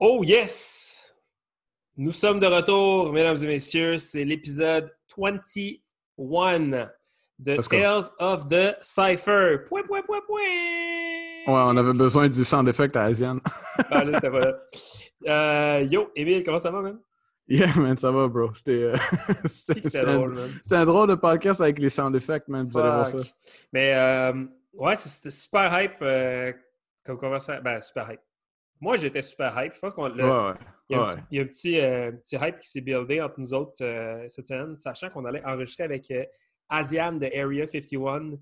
Oh yes! Nous sommes de retour, mesdames et messieurs. C'est l'épisode 21 de. Tales of the Cypher. Point, point, point, point! Ouais, on avait besoin du sound effect à Asian. Ah, là, c'était pas là. Euh, yo, Emile, comment ça va, man? yeah, man, ça va, bro. C'était euh, c'était- C'était c'était un, drôle, man. c'était un drôle de podcast avec les sound effects, man. Vous allez voir ça. Mais euh, ouais, c'était super hype euh, comme conversation. Ben, super hype. Moi, j'étais super hype. Je pense qu'on le- Ouais, ouais. Il y a un Ouais. petit, il y a un petit, euh, petit hype qui s'est buildé entre nous autres euh, cette semaine, sachant qu'on allait enregistrer avec euh, Asian de Area 51.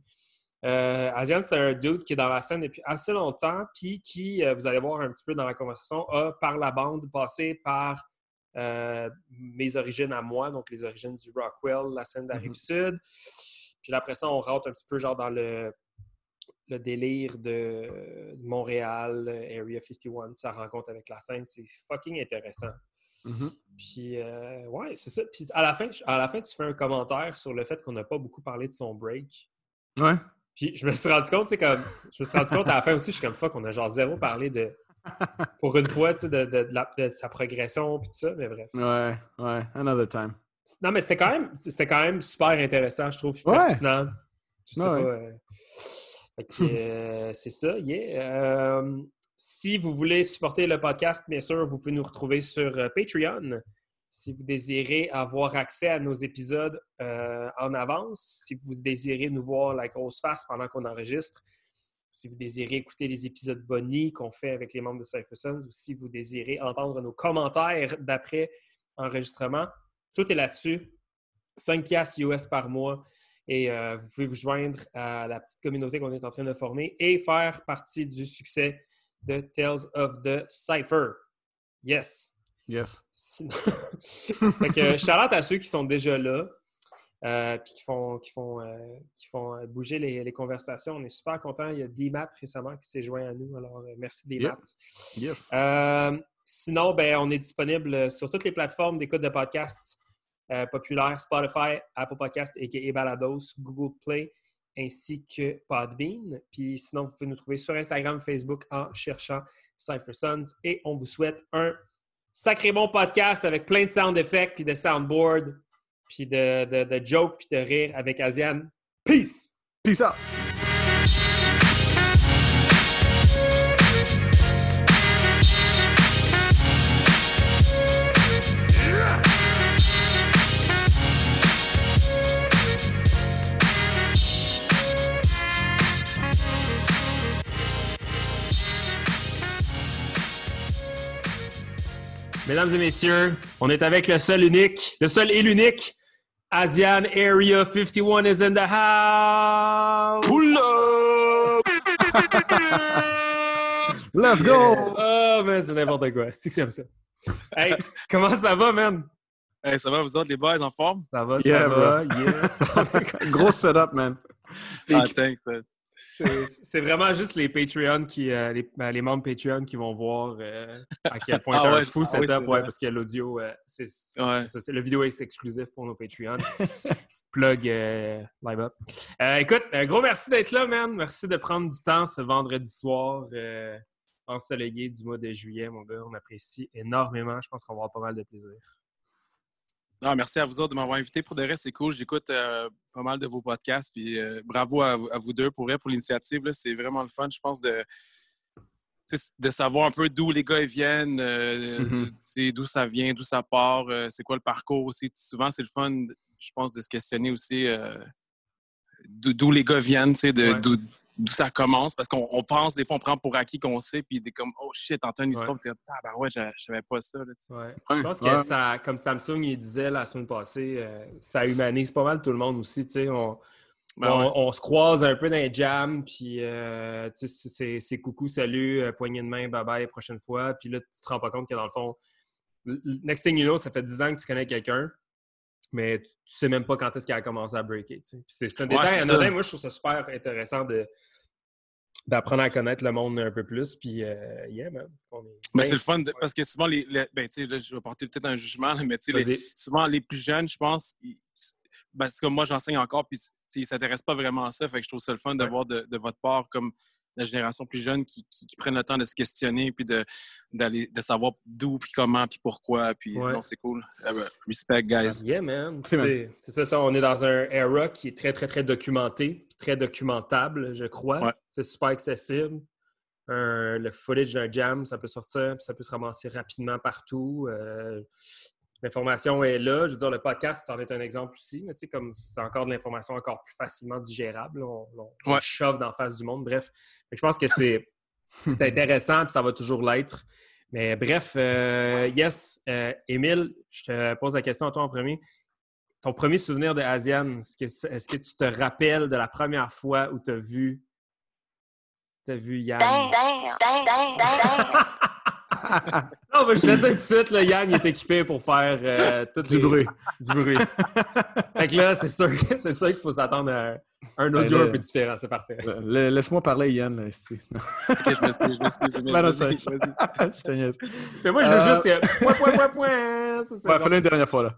Euh, Asian, c'est un dude qui est dans la scène depuis assez longtemps, puis qui, vous allez voir un petit peu dans la conversation, a par la bande passé par mes origines à moi, donc les origines du Rockwell, la scène de la Mhm. Rive-Sud. Puis après ça, on rentre un petit peu genre dans le, le délire de Montréal, euh, Area 51, sa rencontre avec la scène. C'est fucking intéressant. Mhm. Puis, euh, ouais, c'est ça. Puis, à la, fin, à la fin, tu fais un commentaire sur le fait qu'on n'a pas beaucoup parlé de son break. Ouais. Puis, je me suis rendu compte, c'est comme. Je me suis rendu compte à la fin aussi, je suis comme fuck, on a genre zéro parlé de. Pour une fois, tu sais, de, de- de la- de sa progression, puis tout ça, mais bref. Ouais, ouais. Another time. Non, mais c'était quand même, c'était quand même super intéressant, je trouve, Ouais. pertinent. Je sais Ouais. pas. euh, euh, c'est ça, yeah. Euh, si vous voulez supporter le podcast, bien sûr, vous pouvez nous retrouver sur euh, Patreon. Si vous désirez avoir accès à nos épisodes euh, en avance, si vous désirez nous voir la grosse face pendant qu'on enregistre, si vous désirez écouter les épisodes bonus qu'on fait avec les membres de Cypher Sons, ou si vous désirez entendre nos commentaires d'après enregistrement, tout est là-dessus. 5 piastres US par mois. Et euh, vous pouvez vous joindre à la petite communauté qu'on est en train de former et faire partie du succès de Tales of the Cypher. Yes. Yes. Sinon... fait que shout out à ceux qui sont déjà là. euh, puis qui font, qui font, euh, qui font euh, bouger les, les conversations. On est super contents. Il y a D-Mat récemment qui s'est joint à nous. Alors, euh, merci D-Mat. Yes. Euh, sinon, ben, on est disponible sur toutes les plateformes d'écoute de podcasts euh, populaires Spotify, Apple Podcasts et Balados, Google Play ainsi que Podbean. Puis sinon, vous pouvez nous trouver sur Instagram, Facebook en cherchant Cypher Sons. Et on vous souhaite un sacré bon podcast avec plein de sound effects, puis de soundboard, puis de, de, de jokes, puis de rire avec Asian. Peace! Peace out. Mesdames et messieurs, on est avec le seul unique, le seul et l'unique, Asian Area 51 is in the house! Pull up! Let's go! Oh, man, c'est n'importe quoi. C'est que j'aime ça. Hey, comment ça va, man? Hey, ça va, vous autres, les boys, en forme? Ça va, Yeah, ça va, yes. Gros setup, man. Ah, thanks. man. C'est vraiment juste les Patreons qui, euh, les, ben, les membres Patreon qui vont voir euh, à quel point Ah un fou ah oui, setup, ouais, parce que l'audio, euh, c'est, le vidéo est exclusif pour nos Patreons. Petite plug euh, live up. Euh, écoute, un gros merci d'être là, man. Merci de prendre du temps ce vendredi soir euh, ensoleillé du mois de juillet, mon gars. On apprécie énormément. Je pense qu'on va avoir pas mal de plaisir. Non, merci à vous autres de m'avoir invité. Pour de reste, c'est cool. J'écoute euh, pas mal de vos podcasts. Puis euh, bravo à, vous- à vous deux pour, vrai, pour l'initiative. C'est vraiment le fun, je pense, de, de savoir un peu d'où les gars viennent, euh, Mhm. sais, d'où ça vient, d'où ça part, c'est quoi le parcours aussi. Souvent, c'est le fun, je pense, de se questionner aussi d'où les gars viennent, de- Ouais. D'où ça commence. Parce qu'on on pense, des fois, on prend pour acquis qu'on sait, puis des comme, oh shit, t'entends une histoire, Ouais. puis t'es ah, ben ouais, je savais pas ça. là. Ouais. Je pense que ouais. ça, comme Samsung il disait la semaine passée, euh, ça humanise pas mal tout le monde aussi. tu sais. On, Ben on, ouais. on se croise un peu dans les jams, puis euh, tu sais, c'est coucou, salut, euh, poignée de main, bye bye, prochaine fois. Puis là, tu te rends pas compte que dans le fond, next thing you know, ça fait 10 ans que tu connais quelqu'un, mais tu, tu sais même pas quand est-ce qu'il a commencé à breaker. c'est c'est un détail c'est. Moi, je trouve ça super intéressant de d'apprendre à connaître le monde un peu plus. Puis, euh, yeah, man. Ben, c'est le fun de- parce que souvent, les, les- ben, tu sais, là, je vais porter peut-être un jugement, là, mais les- souvent, les plus jeunes, je pense, ils- parce que moi, j'enseigne encore, puis ils ne s'intéressent pas vraiment à ça. Fait que je trouve ça le fun de Ouais. voir de, de votre part comme la génération plus jeune qui, qui, prennent le temps de se questionner puis de, d'aller, de savoir d'où, puis comment, puis pourquoi. Puis Ouais. non, c'est cool. Ah ben, respect, guys. Yeah, man. C'est C'est ça, on est dans un era qui est très, très, très documenté, puis très documentable, je crois. Ouais. C'est super accessible. Un- le footage d'un jam, ça peut sortir, puis ça peut se ramasser rapidement partout. Euh, L'information est là. Je veux dire, le podcast, c'en est un exemple aussi. mais tu sais, comme c'est encore de l'information encore plus facilement digérable. là, On, on, on Ouais. le shove d'en face du monde. Bref, je pense que c'est c'est intéressant, puis ça va toujours l'être. Mais bref, euh, yes, euh, Émile, je te pose la question à toi en premier. Ton premier souvenir de Asian, est-ce que, est-ce que tu te rappelles de la première fois où tu as vu, t'as vu Yann? Non, mais je te le dis tout de suite, là, Yann il est équipé pour faire euh, tout Du bruit. Du bruit. fait que là, c'est sûr, c'est sûr qu'il faut s'attendre à un audio Ben, un là- peu différent. C'est parfait. Le- Laisse-moi parler, Yann. Là, esti. Ok, je m'excuse, je m'excuse. Ben non, ça-. Je. Mais moi, je veux Euh, juste. euh, point, point, point, point. Ça, c'est Ouais, fais-le une dernière fois, là.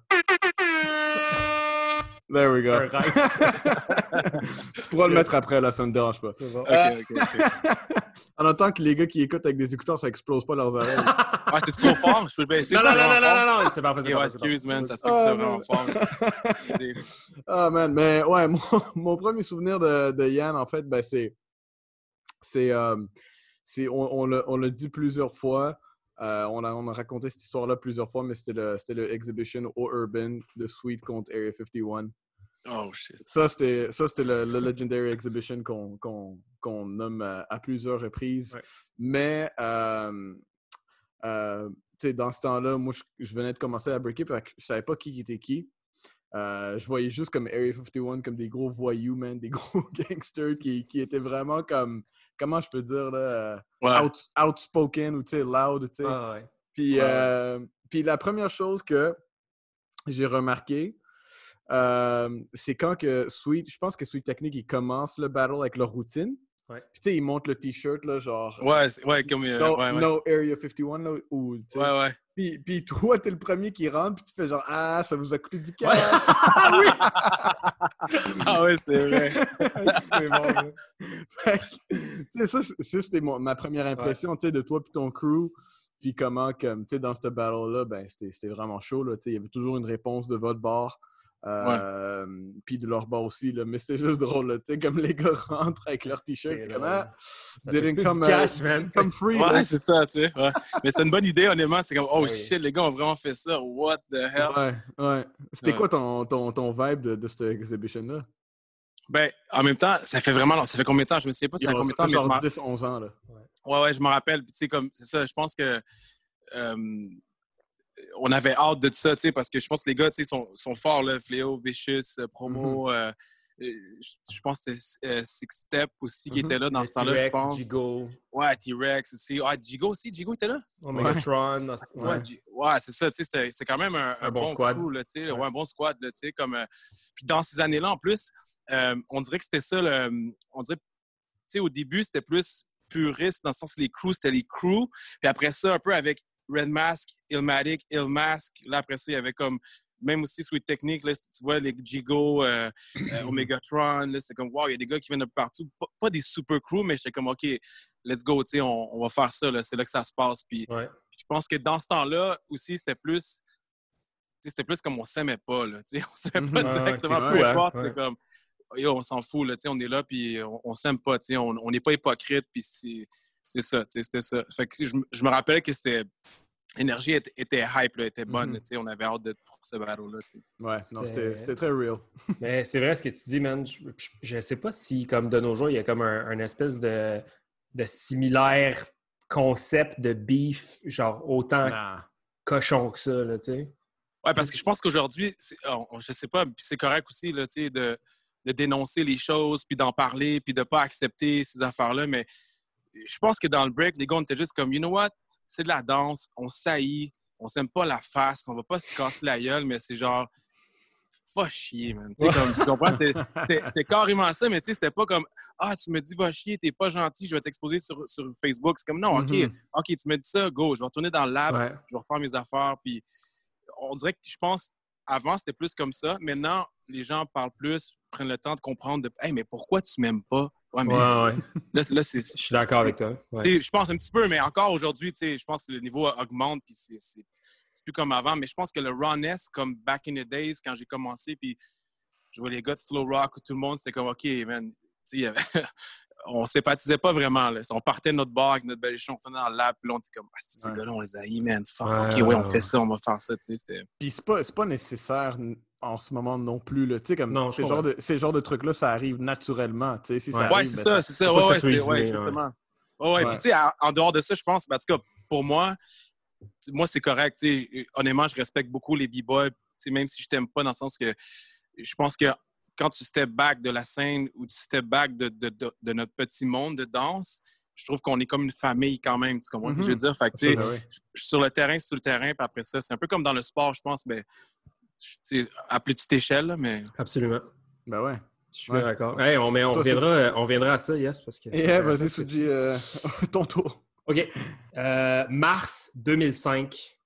There we go. un rêve. Tu pourras le mettre après, là, ça ne me dérange pas. C'est bon. Ok, ok, ok. En attendant que les gars qui écoutent avec des écouteurs, ça explose pas leurs oreilles. Ah, c'est trop fort? Je peux le baisser? Non, non, non, non, non, non, non, c'est parfait. Ok, c'est ouais, excuse, man, ça se que Ah, c'est vraiment fort. Ah, man, mais ouais, mon, mon premier souvenir de, de Yann, en fait, ben, c'est. C'est. euh, c'est- on on l'a on l'a dit plusieurs fois. euh, on, a, on a raconté cette histoire-là plusieurs fois, mais c'était le, c'était le Exhibition au Urban de Sweet contre Area 51. Oh, shit. Ça, c'était le, le Legendary Exhibition qu'on nomme à, à plusieurs reprises. Ouais. Mais, euh, euh, tu sais, dans ce temps-là, moi, je, je venais de commencer à breaker, parce que je savais pas qui était qui. Euh, je voyais juste comme Area 51 comme des gros voyous, man, des gros gangsters qui, qui étaient vraiment comme, comment je peux dire, là, euh, Ouais. out- outspoken ou, loud. Ah, ouais. Puis, puis la première chose que j'ai remarqué, euh, c'est quand que Sweet, je pense que Sweet Technique, il commence le battle avec leur routine. Ouais. Puis tu sais, il monte le t-shirt, là, genre Ouais, ouais, comme. euh, no, ouais, ouais. no Area 51, là, ou. Ouais, ouais. Puis, puis toi, t'es le premier qui rentre, puis tu fais genre, ah, ça vous a coûté du cash. Ah, ouais, c'est vrai. c'est bon. tu sais, ça, c'était mon- ma première impression, tu sais, de toi puis ton crew. Puis comment, comme, tu sais, dans ce battle-là, ben, c'était c'était vraiment chaud, là. Tu sais, il y avait toujours une réponse de votre bord. Euh, Puis de leur bord aussi, là. Mais c'était juste drôle, là. Tu sais, comme les gars rentrent avec leur t-shirt, comme, Ça didn't come, du uh, cash, man. come free. Ouais, c'est ça, tu sais. ouais. Mais c'était une bonne idée, honnêtement. C'est comme, oh shit, les gars ont vraiment fait ça. What the hell? Ouais, ouais. C'était Ouais. quoi ton, ton, ton vibe de, de cette exhibition-là? Ben, en même temps, ça fait vraiment. long- Ça fait combien de temps? Je me souviens pas, ça fait combien de temps, mais genre m'en- 10, 11 ans, là. Ouais, ouais, je me rappelle. Puis, tu sais, comme, c'est ça, je pense que. euh, on avait hâte de ça, tu sais, parce que je pense que les gars, sont, sont forts, là. Fléau, Vicious, euh, Promo. euh, euh, je, pense que c'était Six Step aussi qui Mhm. était là dans Le ce temps-là, je T-Rex, pense. Gigo, Ouais, T-Rex aussi. Ah, Gigo aussi. Gigo était là? Omegatron. ce- Ouais, ouais. Ouais, c'est ça, tu sais, c'était- c'est quand même un, un Un bon bon, squad. là, Ouais. ouais, un bon squad, là, tu sais, comme... euh, Puis dans ces années-là, en plus, euh, on dirait que c'était ça, le- on dirait, tu sais, au début, c'était plus puriste, dans le sens les crews, c'était les crews, puis après ça, un peu avec Red Mask, Illmatic, Illmask, là, après ça, il y avait comme, même aussi Sweet Technique, là, tu vois, les Gigo, euh, euh, Omegatron, là, c'était comme, wow, il y a des gars qui viennent de partout, pas, pas des super crews, mais j'étais comme, OK, let's go, tu sais, on, on va faire ça, là, c'est là que ça se passe, puis Ouais. je pense que dans ce temps-là aussi, c'était plus. C'était plus comme on s'aimait pas, là. tu sais, On s'aimait pas Mhm. Ouais, directement, c'est peu. Ouais. Comme. Yo, on s'en fout, là. tu sais, On est là, puis on, on s'aime pas. tu sais, On on n'est pas hypocrite, puis c'est ça. C'était ça. Fait que je, me- je me rappelais que c'était. L'énergie était, était hype, là, était bonne. Mhm. sais, On avait hâte de, pour ce battle-là. Ouais, non, c'était c'était très real. Mais c'est vrai ce que tu dis, man. Je, je- je sais pas si, comme de nos jours, il y a comme un, un espèce de, de similaire concept de beef, genre autant Nah. cochon que ça, là, tu sais. Ouais, parce que je pense qu'aujourd'hui, je sais pas, puis c'est correct aussi là, tu sais, de, de dénoncer les choses, puis d'en parler, puis de pas accepter ces affaires-là. Mais je pense que dans le break, les gars, on était juste comme, you know what, c'est de la danse, on saillit, on s'aime pas la face, on va pas se casser la gueule, mais c'est genre, va chier, man. Tu sais, comme, tu comprends? C'était- carrément ça, mais tu sais, c'était pas comme, ah, tu me dis, va chier, t'es pas gentil, je vais t'exposer sur, sur Facebook. C'est comme, non, OK, Mhm. OK, tu me dis ça, go, je vais retourner dans le lab, Ouais. je vais refaire mes affaires. Puis on dirait que je pense, avant, c'était plus comme ça. Maintenant, les gens parlent plus, prennent le temps de comprendre de, hey, mais pourquoi tu m'aimes pas? Ouais, mais Ouais, ouais. là, c'est- là, c'est. Je suis d'accord avec toi. Ouais. Je pense un petit peu, mais encore aujourd'hui, tu sais, je pense que le niveau augmente, puis c'est- c'est c'est plus comme avant. Mais je pense que le rawness, comme back in the days, quand j'ai commencé, puis je vois les gars de Flow Rock, tout le monde, c'était comme, OK, man, tu on sympathisait pas vraiment. Là. On partait de notre bar avec notre belle on dans le lab, puis là, on était comme, ah, c'est ces Ouais. gars-là, on les haït, man. Fuck, Ouais, OK, ouais, ouais, on fait ça, on va faire ça, tu sais. Puis c'est pas, c'est pas nécessaire en ce moment non plus. Là. Tu sais, comme Non, ces, genres de, ces genres de trucs-là, ça arrive naturellement. Tu sais, si ça Ouais. arrive, Ouais, c'est ben, ça, c'est ça. Ouais, ouais, ça ouais, isolé, ouais. exactement. Ouais, ouais. Ouais. Puis, tu sais, en, dehors de ça, je pense, ben, en tout cas, pour moi, moi, c'est correct. tu sais, Honnêtement, je respecte beaucoup les b-boys, tu sais, même si je t'aime pas, dans le sens que je pense que quand tu step back de la scène ou tu step back de, de, de, de notre petit monde de danse, je trouve qu'on est comme une famille quand même. Tu comprends ce que je veux dire? Fait que, Ben oui. je- sur le terrain, c'est sur le terrain, puis après ça, c'est un peu comme dans le sport, je pense, mais sais, à plus petite échelle, mais Absolument. Ben ouais. Je suis Ouais. d'accord. Hey, on, mais on, Toi, c'est- reviendra, on reviendra à ça, yes, parce que. intéressant vas-y, Soudi, euh, ton tour. OK. Euh, mars 2005,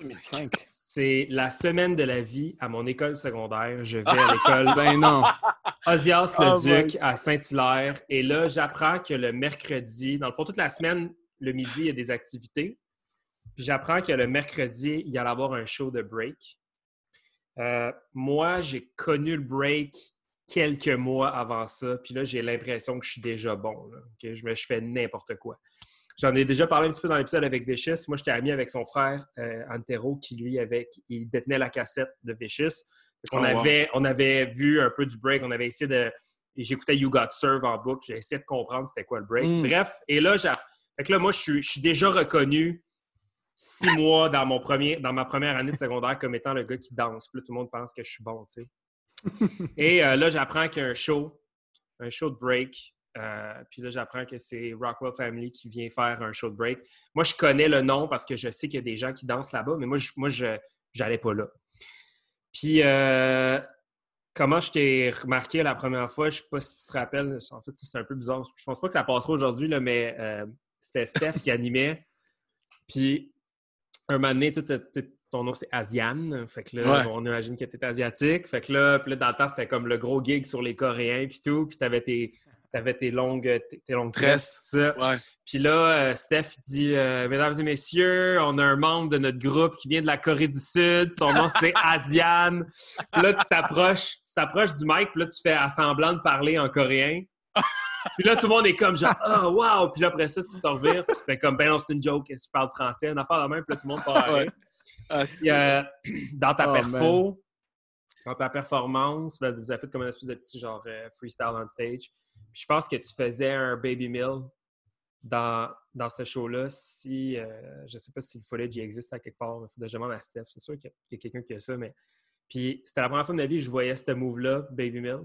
2005. c'est la semaine de la vie à mon école secondaire. Je vais à l'école Ben non. Osias Oh le Duc à Saint-Hilaire. Et là, j'apprends que le mercredi, dans le fond, toute la semaine, le midi, il y a des activités. Puis j'apprends que le mercredi, il y allait avoir un show de break. Euh, moi, j'ai connu le break quelques mois avant ça. Puis là, j'ai l'impression que je suis déjà bon. là? Je, me- je fais n'importe quoi. J'en ai déjà parlé un petit peu dans l'épisode avec Vicious. Moi, j'étais ami avec son frère euh, Antero, qui lui, avec, il détenait la cassette de Vicious. Qu'on Oh, wow. avait, on avait vu un peu du break. On avait essayé de. J'écoutais You Got Serve en boucle. J'ai essayé de comprendre c'était quoi le break. Mm. Bref, et là, fait que là, moi, je suis, je suis déjà reconnu six mois dans, mon premier, dans ma première année de secondaire comme étant le gars qui danse. Puis là, tout le monde pense que je suis bon, tu sais. Et euh, là, j'apprends qu'il y a un show, un show de break. Euh, puis là, j'apprends que c'est Rockwell Family qui vient faire un show de break. Moi, je connais le nom parce que je sais qu'il y a des gens qui dansent là-bas, mais moi, je, moi, je n'allais pas là. Puis, euh, comment je t'ai remarqué la première fois, je ne sais pas si tu te rappelles, en fait, c'est un peu bizarre. Je pense pas que ça passera aujourd'hui, là, mais c'était Steph qui animait. Puis, un moment donné, tout, tout- ton nom, c'est Asiane. Fait que là, Ouais. on imagine que tu es asiatique. Fait que là, puis là, dans le temps, c'était comme le gros gig sur les Coréens, puis tout. Puis tu avais tes, t'avais tes longues, tes, tes longues tresses, tout ça. ouais. Puis là, euh, Steph dit euh, Mesdames et messieurs, on a un membre de notre groupe qui vient de la Corée du Sud. Son nom, c'est Asiane. Puis là, tu t'approches, tu t'approches du mic, puis là, tu fais à semblant de parler en coréen. Puis là, tout le monde est comme genre Oh, wow! Puis là, après ça, tu te revires, puis tu fais comme Ben non, c'est une joke, tu parles français, une affaire de même, puis là, tout le monde Ouais. rire. Ah, Puis, euh, dans ta Oh, perfo, dans ta performance, ben, vous avez fait comme une espèce de petit genre euh, freestyle on stage. Puis je pense que tu faisais un baby mill dans, dans ce show-là. Si euh, je sais pas si le footage y existe à quelque part, il faudrait que je demande à Steph. C'est sûr qu'il y a- qu'il y a quelqu'un qui a ça, mais puis c'était la première fois de ma vie que je voyais ce move-là, baby mill.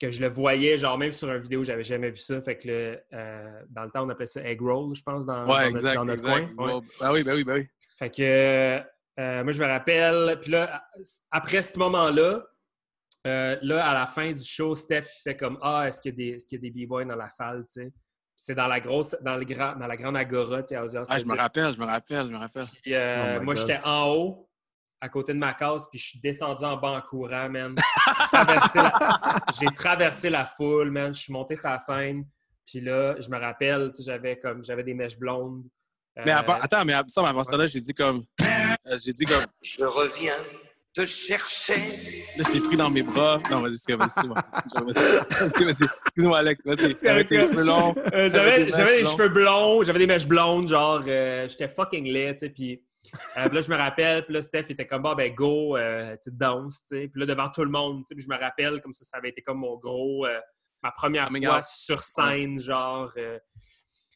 Que je le voyais, genre même sur une vidéo, j'avais jamais vu ça. Fait que le, euh, dans le temps, on appelait ça egg roll, je pense, dans, dans Ouais, exact, dans notre exact. coin. Ouais. Ah oui, ben oui, ben oui. Fait que euh, moi, je me rappelle. Puis là, après ce moment-là, euh, là, à la fin du show, Steph fait comme Ah, est-ce qu'il y a des, est-ce qu'il y a des b-boys dans la salle, tu sais? Puis C'est dans la grosse, dans le grand, dans la grande agora, tu sais, à Ozzy Ah, je me rappelle, je me rappelle, je me rappelle. Puis, euh, Oh moi, j'étais en haut, à côté de ma case, puis je suis descendu en bas en courant, man. J'ai traversé la- J'ai traversé la foule, man. Je suis monté sur la scène. Puis là, je me rappelle, tu sais, j'avais comme j'avais des mèches blondes. Mais Euh, avant, attends, mais ça, mais avant ça, là, j'ai dit comme. euh, j'ai dit comme. Je reviens te chercher. Là, j'ai pris dans mes bras. Non, vas-y, excuse-moi. Vas-y, vas-y. Excuse-moi, Alex, vas-y. C'est Avec tes cheveux longs. Euh, j'avais des j'avais des mèches cheveux blonds, j'avais des mèches blondes, genre, euh, j'étais fucking laid, tu sais, puis euh, puis là, je me rappelle, puis là, Steph était comme, bah, ben, go, euh, tu sais, danse, tu sais, puis là, devant tout le monde, tu sais, je me rappelle comme ça, ça avait été comme mon gros, euh, ma première fois sur scène, genre, euh,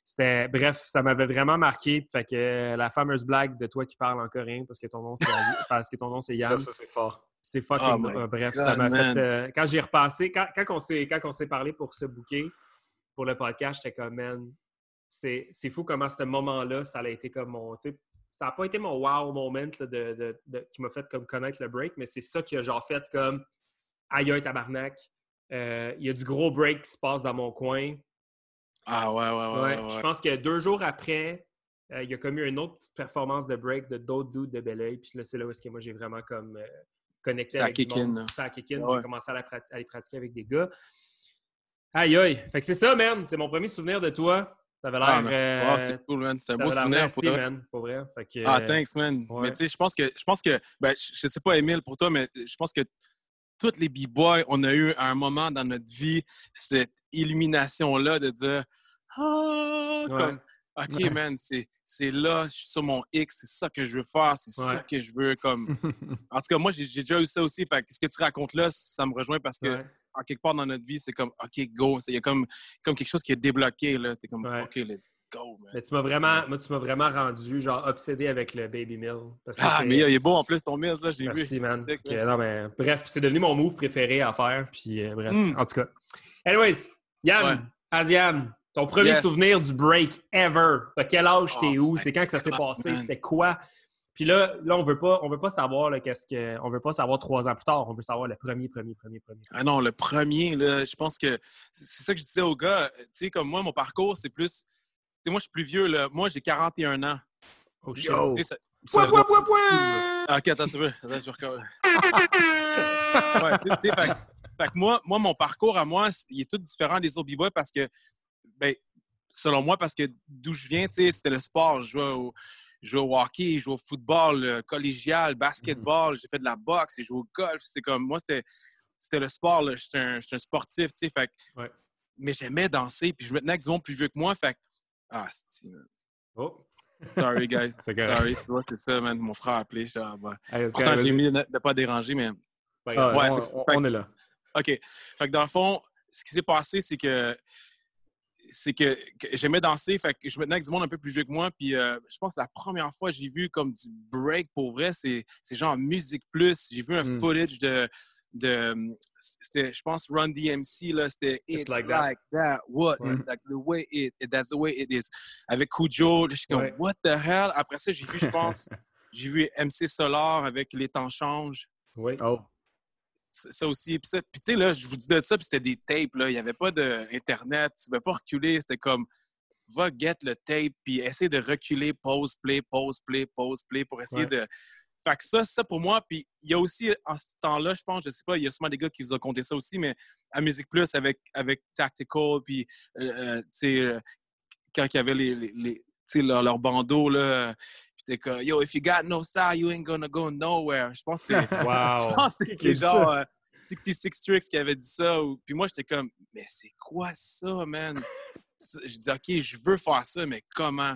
c'était, bref, ça m'avait vraiment marqué, fait que la fameuse blague de toi qui parles en coréen parce que ton nom, c'est, parce que ton nom, c'est Yann, Ça, c'est fort. c'est fucking. Oh bref, God, ça m'a man. fait. quand j'y ai repassé, quand, quand on s'est, quand on s'est parlé pour ce bouquet, pour le podcast, j'étais comme, man, c'est, c'est fou comment ce moment-là, ça a été comme mon. Ça n'a pas été mon wow moment là, de, de- de- qui m'a fait comme connaître le break, mais c'est ça qui a genre fait comme aïe aïe tabarnak. Euh, Il y a du gros break qui se passe dans mon coin. Ah, ouais, ouais, ouais. Ouais, ouais, Je pense que deux jours après, euh, il y a comme eu une autre petite performance de break de d'autres dudes de Belleuil. Puis là, c'est là où est-ce que moi, j'ai vraiment comme euh, connecté Ça avec kick monde. Ça a kick in. Ouais. J'ai commencé à, la à les pratiquer avec des gars. Aïe, aïe. Fait que c'est ça, man. C'est mon premier souvenir de toi. T'avais l'air. Ah, merci. euh, Ah, c'est cool, man. C'est un beau souvenir. pour man. Pour vrai. Fait que, Ah, thanks, man. ouais. Mais tu sais, je pense que, je pense que, ben, je, je sais pas, Emile, pour toi, mais je pense que tous les B-boys, on a eu un moment dans notre vie, cette illumination-là de dire, ah, Ouais. comme, OK, Ouais. man, c'est, c'est là, je suis sur mon X, c'est ça que je veux faire, c'est ça que je veux, comme. En tout cas, moi, j'ai, déjà eu ça aussi. Fait que ce que tu racontes là, ça me rejoint parce que. En quelque part dans notre vie, c'est comme, OK, go. Il y a comme, comme quelque chose qui est débloqué, là. T'es comme, Ouais. OK, let's go, man. Mais tu m'as vraiment, moi, tu m'as vraiment rendu genre obsédé avec le Baby Mill. Parce que Ah, mais il est beau en plus, ton Mills, là, j'ai vu. Merci, man. Sick, non, mais, bref, c'est devenu mon move préféré à faire. Puis, euh, bref, Mm. en tout cas. Anyways, Yann, Ouais. Asian, ton premier Yes. souvenir du break ever. T'as quel âge, t'es Oh où? my C'est quand que ça s'est passé? C'était quoi? Puis là, là, on veut pas, on veut pas savoir qu'est-ce que. On veut pas savoir trois ans plus tard. On veut savoir le premier, premier, premier, premier. Ah non, le premier, là, je pense que c'est ça que je disais aux gars. Tu sais, comme moi, mon parcours, c'est plus. Tu sais, moi, je suis plus vieux, là. Moi, j'ai 41 ans. Oh shit. Pouah, pouah, pouah, pouah! Ah, ok, attends, tu veux. Attends, je vais recoller. ouais, tu sais, tu sais, fait, fait que moi, moi, mon parcours à moi, il est tout différent des autres b-boys parce que, ben, selon moi, parce que d'où je viens, tu sais, c'était le sport. Je jouais au, jouais au hockey, je jouais au football euh, collégial, basketball, j'ai fait de la boxe, j'ai joué au golf. C'est comme, moi, c'était, le sport, là. J'étais un, un sportif, tu sais, fait que- Ouais. Mais j'aimais danser, puis je me tenais avec du monde plus vieux que moi, fait Ah, c'est Oh. Sorry, guys. Sorry, tu vois, c'est ça, man. Mon frère a appelé. bah. Pourtant, j'ai mis de ne pas déranger, mais. Ah. Ouais, on, fait que- on- fait que- on est là. OK. Fait que dans le fond, ce qui s'est passé, c'est que c'est que, que j'aimais danser, fait que je me tenais avec du monde un peu plus vieux que moi, puis euh, je pense que la première fois que j'ai vu comme du break pour vrai, c'est c'est genre Musique Plus. J'ai vu un Mm. footage de, de c'était, je pense, Run DMC, là, c'était It's, Like like, That. that. what, Ouais. like the way it, that's the way it is. Avec Cujo, là, je suis comme, Ouais. what the hell? Après ça, j'ai vu, je pense, j'ai vu MC Solar avec Les temps changent Oui. Oh. Ça aussi. Puis, tu sais, là, je vous dis de ça, puis c'était des tapes, là. Il n'y avait pas d'Internet. Tu ne pouvais pas reculer. C'était comme, va get le tape, puis essayer de reculer, pause, play, pause, play, pause, play, pour essayer Ouais. de... Fait que ça, ça pour moi, puis il y a aussi, en ce temps-là, je pense, je sais pas, il y a sûrement des gars qui vous ont compté ça aussi, mais à Musique Plus, avec, avec Tactical, puis, euh, euh, tu sais, euh, quand il y avait les, les, les- tu sais, leur, leur bandeau, là, t'es comme, yo, if you got no style, you ain't gonna go nowhere. Je pense que c'est... Je Wow. pense que c'est- genre euh, 66 Tricks qui avait dit ça. Puis moi, j'étais comme, mais c'est quoi ça, man? Je dis, OK, je veux faire ça, mais comment?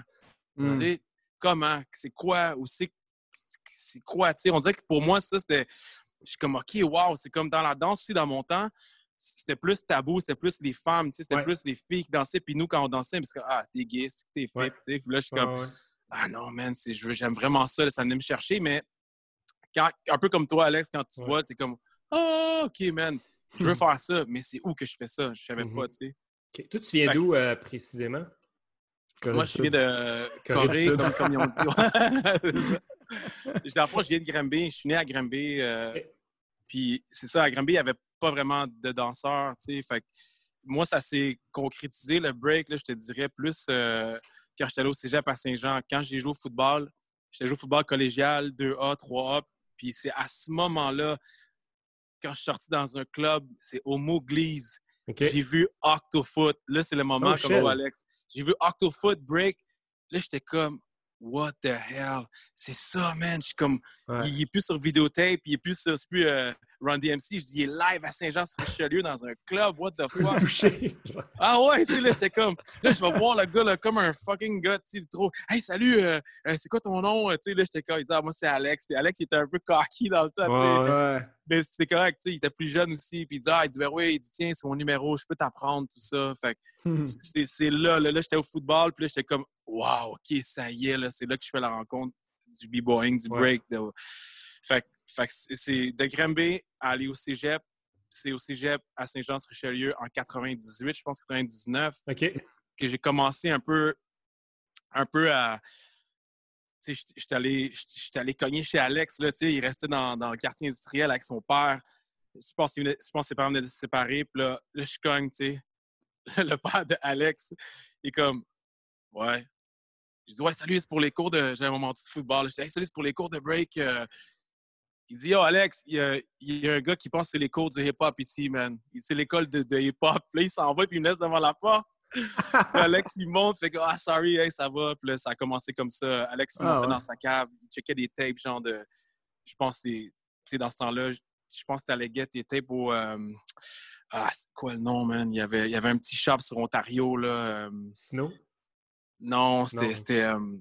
Mm. Tu sais, comment? C'est quoi? Ou c'est quoi? Tu sais, on dirait que pour moi, ça, c'était. Je suis comme, OK, wow, c'est comme dans la danse aussi, dans mon temps, c'était plus tabou, c'était plus les femmes, tu sais, c'était Ouais. plus les filles qui dansaient. Puis nous, quand on dansait, parce que, ah, t'es gay, c'est que t'es fit, Ouais. tu sais. Puis là, je suis comme, ouais. Ah non, man, j'aime vraiment ça, là, ça venait me chercher, mais quand, un peu comme toi, Alex, quand tu Ouais. vois, t'es comme, ah, OK, man, je veux faire ça, mais c'est où que je fais ça? Je savais Mhm. pas, tu sais. Toi, tu viens d'où euh, précisément? Moi, je viens de Corée comme, comme ils ont dit. Dans le je viens de Granby, je suis né à Granby, euh, puis c'est ça, à Granby, il n'y avait pas vraiment de danseurs, tu sais, fait que moi, ça s'est concrétisé, le break, là, je te dirais, plus euh, quand j'étais allé au cégep à Saint-Jean. Quand j'ai joué au football, j'étais joué au football collégial, 2A, 3A, puis c'est à ce moment-là, quand je suis sorti dans un club, c'est au Mouglise. J'ai vu Octofoot. Là, c'est le moment, Oh, comme Alex. J'ai vu Octofoot break. Là, j'étais comme, what the hell? C'est ça, man. Je suis comme, Ouais. il est plus sur vidéotape, il est plus sur, c'est plus euh, Run DMC. Je dis, il est live à Saint-Jean-sur-Richelieu dans un club. What the fuck? touché. Ah ouais, tu sais, là, j'étais comme, là, je vais voir le gars, là, comme un fucking gars, tu sais, trop, hey, salut, euh, euh, c'est quoi ton nom? Tu sais, là, j'étais comme, il dit, ah, moi, c'est Alex. Puis Alex, il était un peu cocky dans le temps, tu sais. Ouais. Mais c'était correct, tu sais, il était plus jeune aussi. Puis il dit, ah, il dit, ben oui, il dit, tiens, c'est mon numéro, je peux t'apprendre, tout ça. Fait que Hmm. c'est c'est là, là, là j'étais au football, puis là, j'étais comme, wow, OK, ça y est, là, c'est là que je fais la rencontre du b-boying, du Ouais. break. de- Fait, que- fait que c'est- de Granby à aller au cégep. C'est au cégep à Saint-Jean-sur-Richelieu en 98, je pense 99, OK. que j'ai commencé un peu, un peu à. Tu sais, j'étais- allé, allé cogner chez Alex, là, tu sais, il restait dans, dans le quartier industriel avec son père. Je pense, je pense que ses parents venaient de se séparer, puis là, là, je cogne, tu sais. Le père de Alex, il est comme, ouais. Je dis, ouais, salut, c'est pour les cours de. J'ai un moment de football. Je dis, hey, salut, c'est pour les cours de break. euh, Il dit Yo, Alex, il y, a, il y a un gars qui pense que c'est les cours du hip-hop ici, man. Il- C'est l'école de, de hip-hop. Puis Là, il s'en va, puis il me laisse devant la porte. Alex, il monte, fait que, ah, sorry, hey, ça va. Puis là, ça a commencé comme ça. Alex, il Ah, montrait ouais. dans sa cave, il checkait des tapes, genre de. Je pense que c'est. Tu sais, dans ce temps-là, je pense que tu allais get tes tapes au. euh, Ah, c'est quoi le nom, man? Il y avait, il y avait un petit shop sur Ontario, là. euh, Snow? non, c'était Non.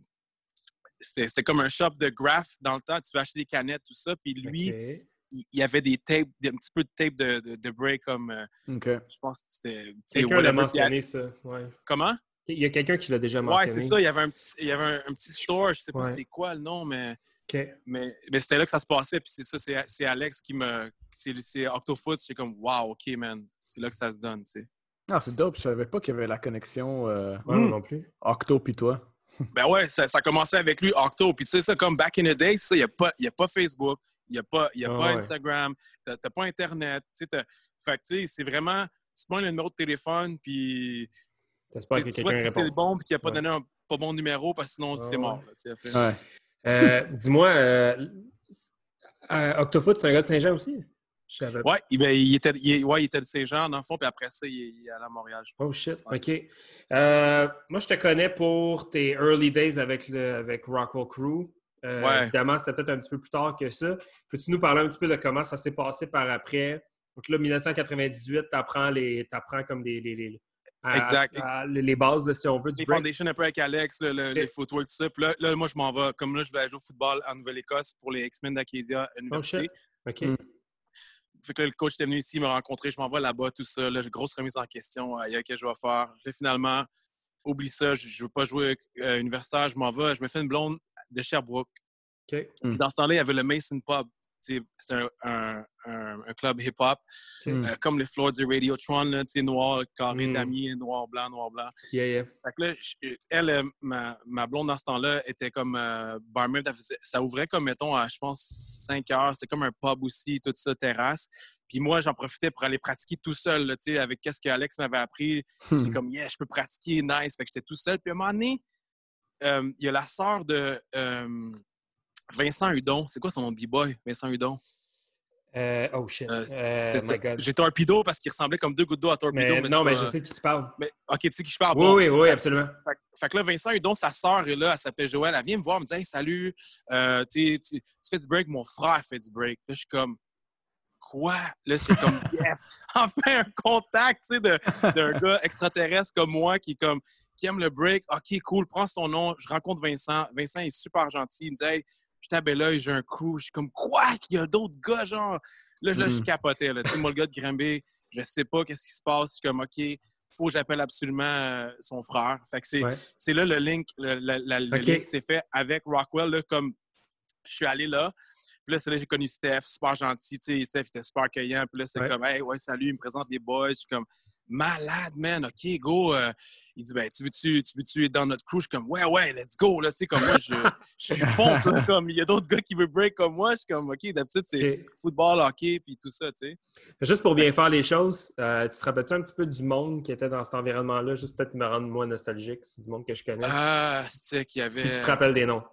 C'était, comme un shop de graph dans le temps. Tu peux acheter des canettes, tout ça. Puis lui, il il y avait des tapes, des- un petit peu de tape de, de, de break comme. euh, OK. je pense que c'était. Quelqu'un l'a. Puis, mentionné, ça. Ouais. Comment? Il y a quelqu'un qui l'a déjà Ouais, mentionné. c'est ça. Il y avait un petit, il y avait un, un petit store. Je sais pas Ouais. c'est quoi le nom, mais, OK. mais, mais c'était là que ça se passait. Puis c'est ça, c'est c'est Alex qui me. C'est c'est Octofoot. J'étais comme, wow, OK, man. C'est là que ça se donne, tu sais. Ah, c'est dope. Je savais pas qu'il y avait la connexion euh, Ouais, Mm. moi non plus. Octo pis toi. Ben ouais, ça, ça a commencé avec lui, Octo. Puis tu sais, ça, comme back in the day, il n'y a, pas- il y a pas Facebook, il n'y a pas, il y a Ah pas ouais. Instagram, tu n'as pas Internet. Tu sais, t'as- fait que tu sais, c'est vraiment, tu prends le numéro de téléphone, puis T'espères tu que quelqu'un c'est le bon, puis qu'il n'a pas Ouais. donné un pas bon numéro, parce que sinon, Ah c'est mort. Ouais. Euh, Dis-moi, euh, euh, Octofoot, c'est un gars de Saint-Jean aussi? Savais il, ben, il était, il- ouais, il était de Saint-Jean, dans le fond, puis après ça, il, il est allé à Montréal, je pense. Oh shit, Ouais. OK. Euh, moi, je te connais pour tes early days avec, le, avec Rockwell Crew. Euh, Ouais. Évidemment, c'était peut-être un petit peu plus tard que ça. Peux-tu nous parler un petit peu de comment ça s'est passé par après? Donc là, 1998, tu apprends, les, t'apprends comme des, les, les, à- Exact. à- les les bases, là, si on veut, du Les break. foundations un peu avec Alex, le, le- les footwork, tout ça. Puis là, là, moi, je m'en vais. Comme là, je vais aller jouer au football en Nouvelle-Écosse pour les X-Men d'Acadia Oh Université. shit. OK. Mm. Fait que là, le coach était venu ici me rencontrer, je m'en vais là-bas, tout ça. Là, j'ai grosse remise en question. Il y a que je vais faire? Là, finalement, oublie ça, je ne veux pas jouer euh, universitaire, je m'en vais. Je me fais une blonde de Sherbrooke. Dans ce temps-là, il y avait le Mason Pub. C'était un, un- un- un club hip-hop, OK. Mm. euh, comme les floors du Radiotron, là, tu sais, noir, carré Mm. damier, noir, blanc, noir, blanc. Yeah, yeah. Fait que là, je- elle, euh, ma, ma blonde dans ce temps-là, était comme euh, barmaid. Ça ouvrait comme, mettons, à, je pense, 5 heures. C'est comme un pub aussi, tout ça, terrasse. Puis moi, j'en profitais pour aller pratiquer tout seul, là, tu sais, avec qu'est-ce que Alex m'avait appris. J'étais comme, yeah, je peux pratiquer, nice. Fait que j'étais tout seul. Puis à un moment donné, euh, il y a la sœur de euh, Vincent Hudon. C'est quoi son nom de b-boy, Vincent Hudon? Euh, oh shit. Euh, c'est my ça. God. J'ai Torpedo parce qu'il ressemblait comme deux gouttes d'eau à Torpedo. Mais, mais non, mais pas- je sais qui tu parles. mais, OK, tu sais qui je parle? Oui, Bon, oui, oui, absolument. Fait, fait que là, Vincent Hudon, sa sœur est là, elle s'appelle Joël, elle vient me voir, elle me dit Hey, salut, euh, tu, fais du break, mon frère fait du break. Là, je suis comme Quoi? Là, je suis comme Yes! Enfin un contact, tu sais, d'un gars extraterrestre comme moi qui est comme qui aime le break. OK, cool, prends son nom. Je rencontre Vincent. Vincent est super gentil. Il me dit Hey, je à Belleuil, j'ai un crew. Je suis comme Quoi? Il y a d'autres gars, genre? Là, là je Mhm. capotais. Là. Tu sais, moi, le gars de Grimby, je sais pas qu'est-ce qui se passe. Je suis comme OK, faut que j'appelle absolument euh, son frère. Fait que c'est Ouais. là le link, le, le- la- le OK. link s'est fait avec Rockwell, là, comme je suis allé là. Puis là, c'est là que j'ai connu Steph, super gentil. Tu sais, Steph était super accueillant. Puis là, c'est Ouais. comme, hey, ouais, salut, il me présente les boys. Je suis comme, malade, man, OK, go. Euh, il dit, ben, tu veux-tu tu veux-tu être dans notre crew? Je suis comme, ouais, ouais, let's go. Là, tu sais, comme moi, je, je suis pompe. là, comme il y a d'autres gars qui veulent break comme moi. Je suis comme, OK, d'habitude, c'est football, hockey, puis tout ça, tu sais. Juste pour bien faire les choses, euh, tu te rappelles-tu un petit peu du monde qui était dans cet environnement-là? Juste peut-être me rendre moins nostalgique. C'est du monde que je connais. Ah, c'est qu'il y avait. Si tu te rappelles des noms.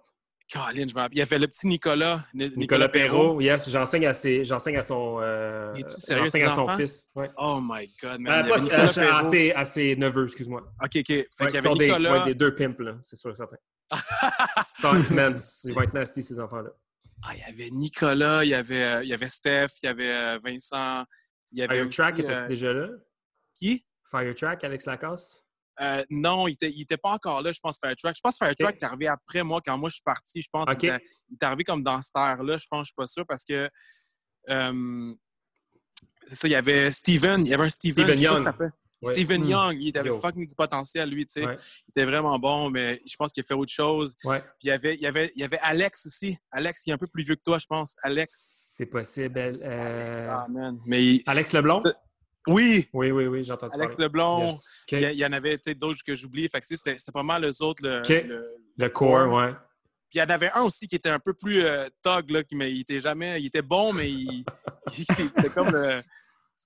Caroline, je. Il y avait le petit Nicolas. Ni- Nicolas Perrault, yes, j'enseigne à, ses- j'enseigne à son, euh, Es-tu sérieux, j'enseigne ses à son enfants? fils. Ouais. Oh my God, man. Euh, Il pas- à, ses, à ses neveux, excuse-moi. OK, OK. Fait Ouais, y avait sont des, deux pimps, là, c'est sûr et certain. Stark, man, ils vont être nasty, ces enfants-là. Ah, il y avait Nicolas, il y avait, euh, il y avait Steph, il y avait euh, Vincent. Il y avait Fire aussi, Track, était-tu euh, déjà là? Qui? Fire Track, Alex Lacasse? Euh, non, il était, il était pas encore là, je pense, Firetrack. Je pense que Firetrack Ok. est arrivé après moi, quand moi je suis parti. Je pense qu'il est arrivé comme dans cette ère-là, je pense, je suis pas sûr, parce que. euh, c'est ça, il y avait Steven, il y avait un Steven. Steven Young. Ouais. Steven Hmm. Young, il avait Yo. fucking du potentiel, lui, tu sais. Ouais. Il était vraiment bon, mais je pense qu'il a fait autre chose. Ouais, Puis il y avait, il y avait, il y avait Alex aussi. Alex, qui est un peu plus vieux que toi, je pense. Alex. c'est possible. Alex, euh, man. Mais il- Alex Leblond? Oui, Oui, oui, oui, j'ai entendu Alex parler. Leblond. Yes. OK. Il y, en avait peut-être d'autres que j'oublie. Fait que c'était pas mal eux autres. Le, le- Le core, ouais. Puis il y en avait un aussi qui était un peu plus euh, thug, là, qui, mais il était jamais. Il était bon, mais il, il- c'était comme le.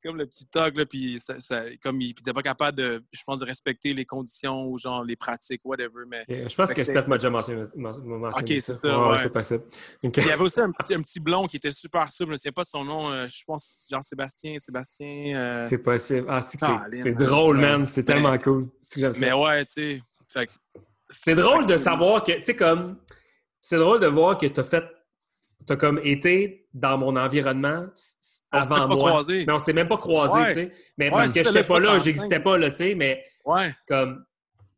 C'est comme le petit tog, là, puis ça, ça- comme il n'était pas capable de, je pense, de respecter les conditions ou genre les pratiques, whatever. Mais Je pense que Steph c'était- m'a déjà mentionné, men- mentionné Ok, c'est ça, Ouais, ouais, ouais. c'est possible. Il y avait aussi un petit, un petit blond qui était super souple. Je ne sais pas de son nom. euh, je pense Jean-Sébastien. Sébastien. euh, C'est possible. Ah, c'est Ah, man. drôle, man. C'est Mais- tellement cool. Que ça. Mais ouais, tu sais. C'est drôle de savoir que, tu sais, comme, c'est drôle de voir que tu as fait, tu as comme été dans mon environnement On avant pas moi. croisés. Mais on s'est même pas croisés, Ouais. tu sais. Mais Ouais, parce que je pas suis là, pas j'existais pas, là, tu sais, mais Ouais. comme,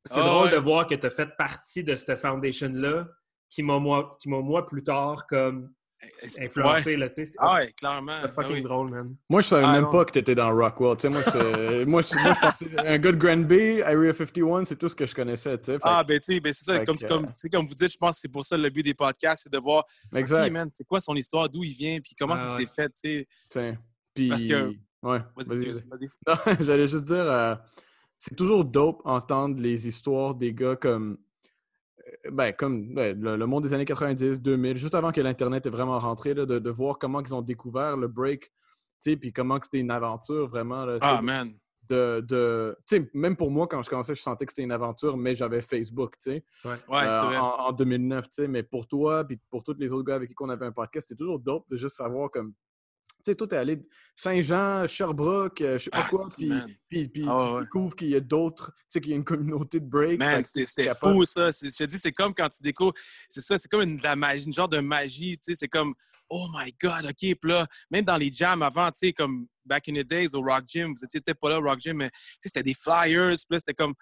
c'est Ah, drôle de voir que tu as fait partie de cette foundation-là qui m'a, moi, qui m'a, moi, plus tard, comme, Ouais. influencé, là, tu sais. Ah ouais, clairement. c'est fucking Ah oui. drôle, man. Moi, je savais Ah, même non. pas que t'étais dans Rockwell. Tu sais, moi, je- moi, je pensais un gars de Granby, Area 51, c'est tout ce que je connaissais, tu sais. Ah, ben, tu sais, ben, c'est ça. Fait Comme, que, comme, euh, tu sais, comme vous dites, je pense que c'est pour ça le but des podcasts, c'est de voir, exact. OK, man, c'est quoi son histoire, d'où il vient, puis comment Ah, ça ouais. s'est fait, tu sais. Tiens. Puis, Parce que- Ouais, Vas-y, vas-y. Non, j'allais juste dire, euh, c'est toujours dope entendre les histoires des gars comme, ben, comme ben, le, le monde des années 90, 2000, juste avant que l'Internet est vraiment rentré, là, de, de voir comment ils ont découvert le break, tu sais, puis comment c'était une aventure vraiment. là, Ah, man. de, de tu sais, même pour moi, quand je commençais, je sentais que c'était une aventure, mais j'avais Facebook, tu sais, Ouais, euh, c'est vrai. en, en 2009, tu sais, mais pour toi, puis pour tous les autres gars avec qui on avait un podcast, c'était toujours dope de juste savoir comme, sais, toi, t'es allé Saint-Jean, Sherbrooke, euh, je sais pas Ah, quoi, puis puis, puis Ah, tu ouais, découvres qu'il y a d'autres, tu sais, qu'il y a une communauté de break. Man, c'était fou, ça. Je te dis, c'est comme quand tu découvres. C'est ça, c'est comme une, de la magie, une genre de magie, tu sais. C'est comme, oh my God, OK. Puis là, même dans les jams avant, tu sais, comme back in the days au Rock Gym, vous étiez peut-être pas là au Rock Gym, mais tu sais, c'était des flyers. Puis là, c'était comme, tu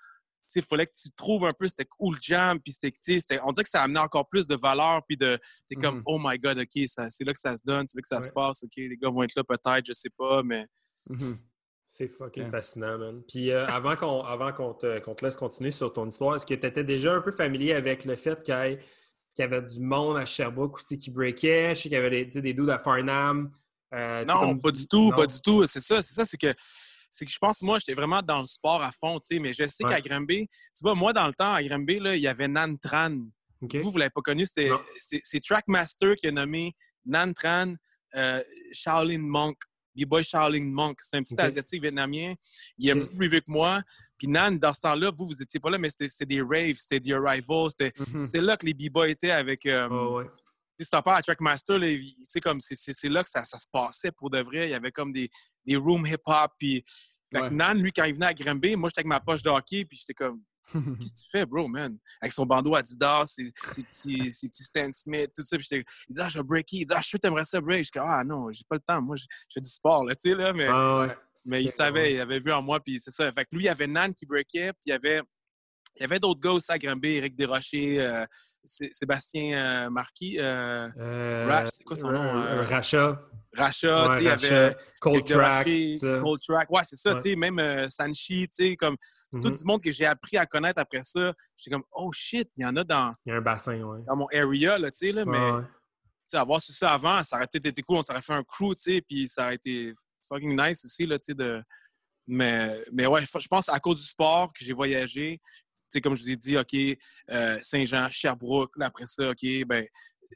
il fallait que tu trouves un peu, c'était où le jam. Puis c'était, on dirait que ça amenait encore plus de valeur. Puis de, t'es comme, Mhm. oh my God, OK, c'est là que ça se donne, c'est là que ça se passe. OK, les gars vont être là peut-être, je sais pas, mais. Mhm. C'est fucking Ouais. fascinant, man. Puis euh, avant qu'on avant qu'on te, te laisse continuer sur ton histoire, est-ce que tu étais déjà un peu familier avec le fait qu'il y, y avait du monde à Sherbrooke aussi qui breakait? Je sais qu'il y avait des, des dudes à Farnham. euh, Non, comme- pas du tout, Non? pas du tout. C'est ça, c'est ça, c'est que c'est que je pense moi j'étais vraiment dans le sport à fond, tu sais, mais je sais Ouais. qu'à Granby, tu vois moi dans le temps à Granby là, il y avait Nan Tran. OK. Vous vous l'avez pas connu, c'était c'est Trackmaster qui a nommé Nan Tran euh, Shaolin Monk, B-boy Shaolin Monk, c'est un petit asiatique vietnamien, il est un petit peu plus vieux que moi. Puis Nan, dans ce temps-là, vous, vous étiez pas là, mais c'était c'était des raves, c'était des arrivals, c'était Mhm. c'est là que les b-boys étaient avec. euh, Ah ouais. Si t'en parles à Trackmaster, sais, comme c'est- c'est c'est là que ça, ça se passait pour de vrai. Il y avait comme des, des rooms hip-hop. Puis, fait que. Nan, lui, quand il venait à Granby, moi, j'étais avec ma poche de hockey, puis j'étais comme, qu'est-ce que tu fais, bro, man? Avec son bandeau Adidas, ses, ses petits, ses petits Stan Smith, tout ça. Puis j'étais- il dit, ah, je vais breaker. Il dit, ah, je suis t'aimerais ça break. Je comme, ah, non, j'ai pas le temps. Moi, je fais du sport, là, tu sais, là. Mais, Ah ouais. mais il C'est- savait, il avait vu en moi, puis c'est ça. Fait que lui, il y avait Nan qui breakait, puis il y avait, il y avait d'autres gars aussi à Granby, Eric Desrochers, euh, Sébastien euh, Marquis. euh, Euh, Rash, c'est quoi son nom, euh, euh, Racha. Racha, Ouais, tu sais, Cold Track. Cold Track. Ouais, c'est ça, Ouais. tu sais, même euh, Sanchi, tu sais, comme, c'est tout Mhm. du monde que j'ai appris à connaître après ça. J'étais comme, oh shit, il y en a dans, Il y a un bassin, ouais. dans mon area, là, tu sais, là, mais, Ouais, tu sais, avoir su ça avant, ça aurait peut-être été cool, on s'aurait fait un crew, tu sais, puis ça aurait été fucking nice aussi, là, tu sais, de... Mais, mais ouais, je pense à cause du sport que j'ai voyagé, sais, comme je vous ai dit, OK, euh, Saint-Jean, Sherbrooke, là, après ça, OK, ben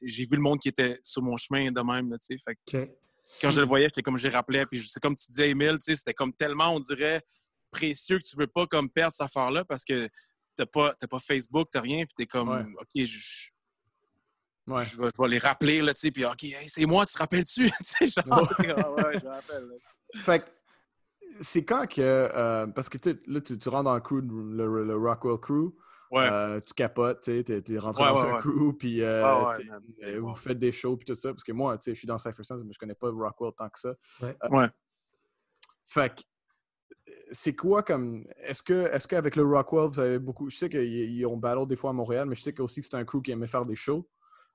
j'ai vu le monde qui était sur mon chemin de même, tu sais, fait que OK. quand je le voyais, j'étais comme je rappelais, puis c'est comme tu disais, Emile, tu sais, c'était comme tellement, on dirait, précieux que tu veux pas comme perdre cette affaire-là parce que t'as pas, pas Facebook, t'as rien, puis t'es comme, Ouais. OK, je, Ouais. je, vais, je vais les rappeler, là, tu sais, puis OK, hey, c'est moi, tu te rappelles-tu? tu sais, genre, Ah ouais, je me rappelle. là. Fait que c'est quand que. euh, parce que tu sais, là, tu, tu rentres dans le crew, le, le Rockwell crew. Ouais. euh, tu capotes, tu sais, t'es, rentré Ouais, dans ouais, un ouais. crew, puis euh, Ah vous faites des shows, puis tout ça. Parce que moi, tu sais, je suis dans Cypher Sense, mais je connais pas Rockwell tant que ça. Ouais. Euh, Ouais. Fait que, c'est quoi comme. Est-ce que est-ce qu'avec le Rockwell, vous avez beaucoup. Je sais qu'ils ils ont battle des fois à Montréal, mais je sais aussi que c'est un crew qui aimait faire des shows.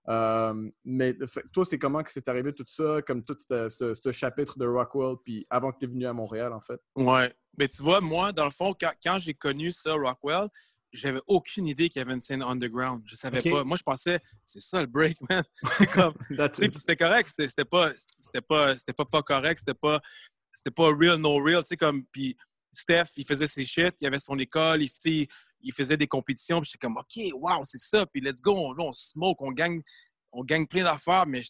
Euh, mais toi, c'est comment que c'est arrivé tout ça, comme tout ce, ce- ce chapitre de Rockwell, puis avant que tu es venu à Montréal, en fait? Ouais. Mais tu vois, moi, dans le fond, quand, quand j'ai connu ça, Rockwell, j'avais aucune idée qu'il y avait une scène underground. Je savais pas. Moi, je pensais, c'est ça le break, man. C'est comme, c'était correct, c'était pas, c'était pas, c'était pas pas correct, c'était pas, c'était pas real, no real, tu sais, comme, puis Steph, il faisait ses shit, il avait son école, il, il faisait des compétitions, puis j'étais comme, OK, wow, c'est ça, puis let's go, on, là, on smoke, on gagne, on gagne plein d'affaires, mais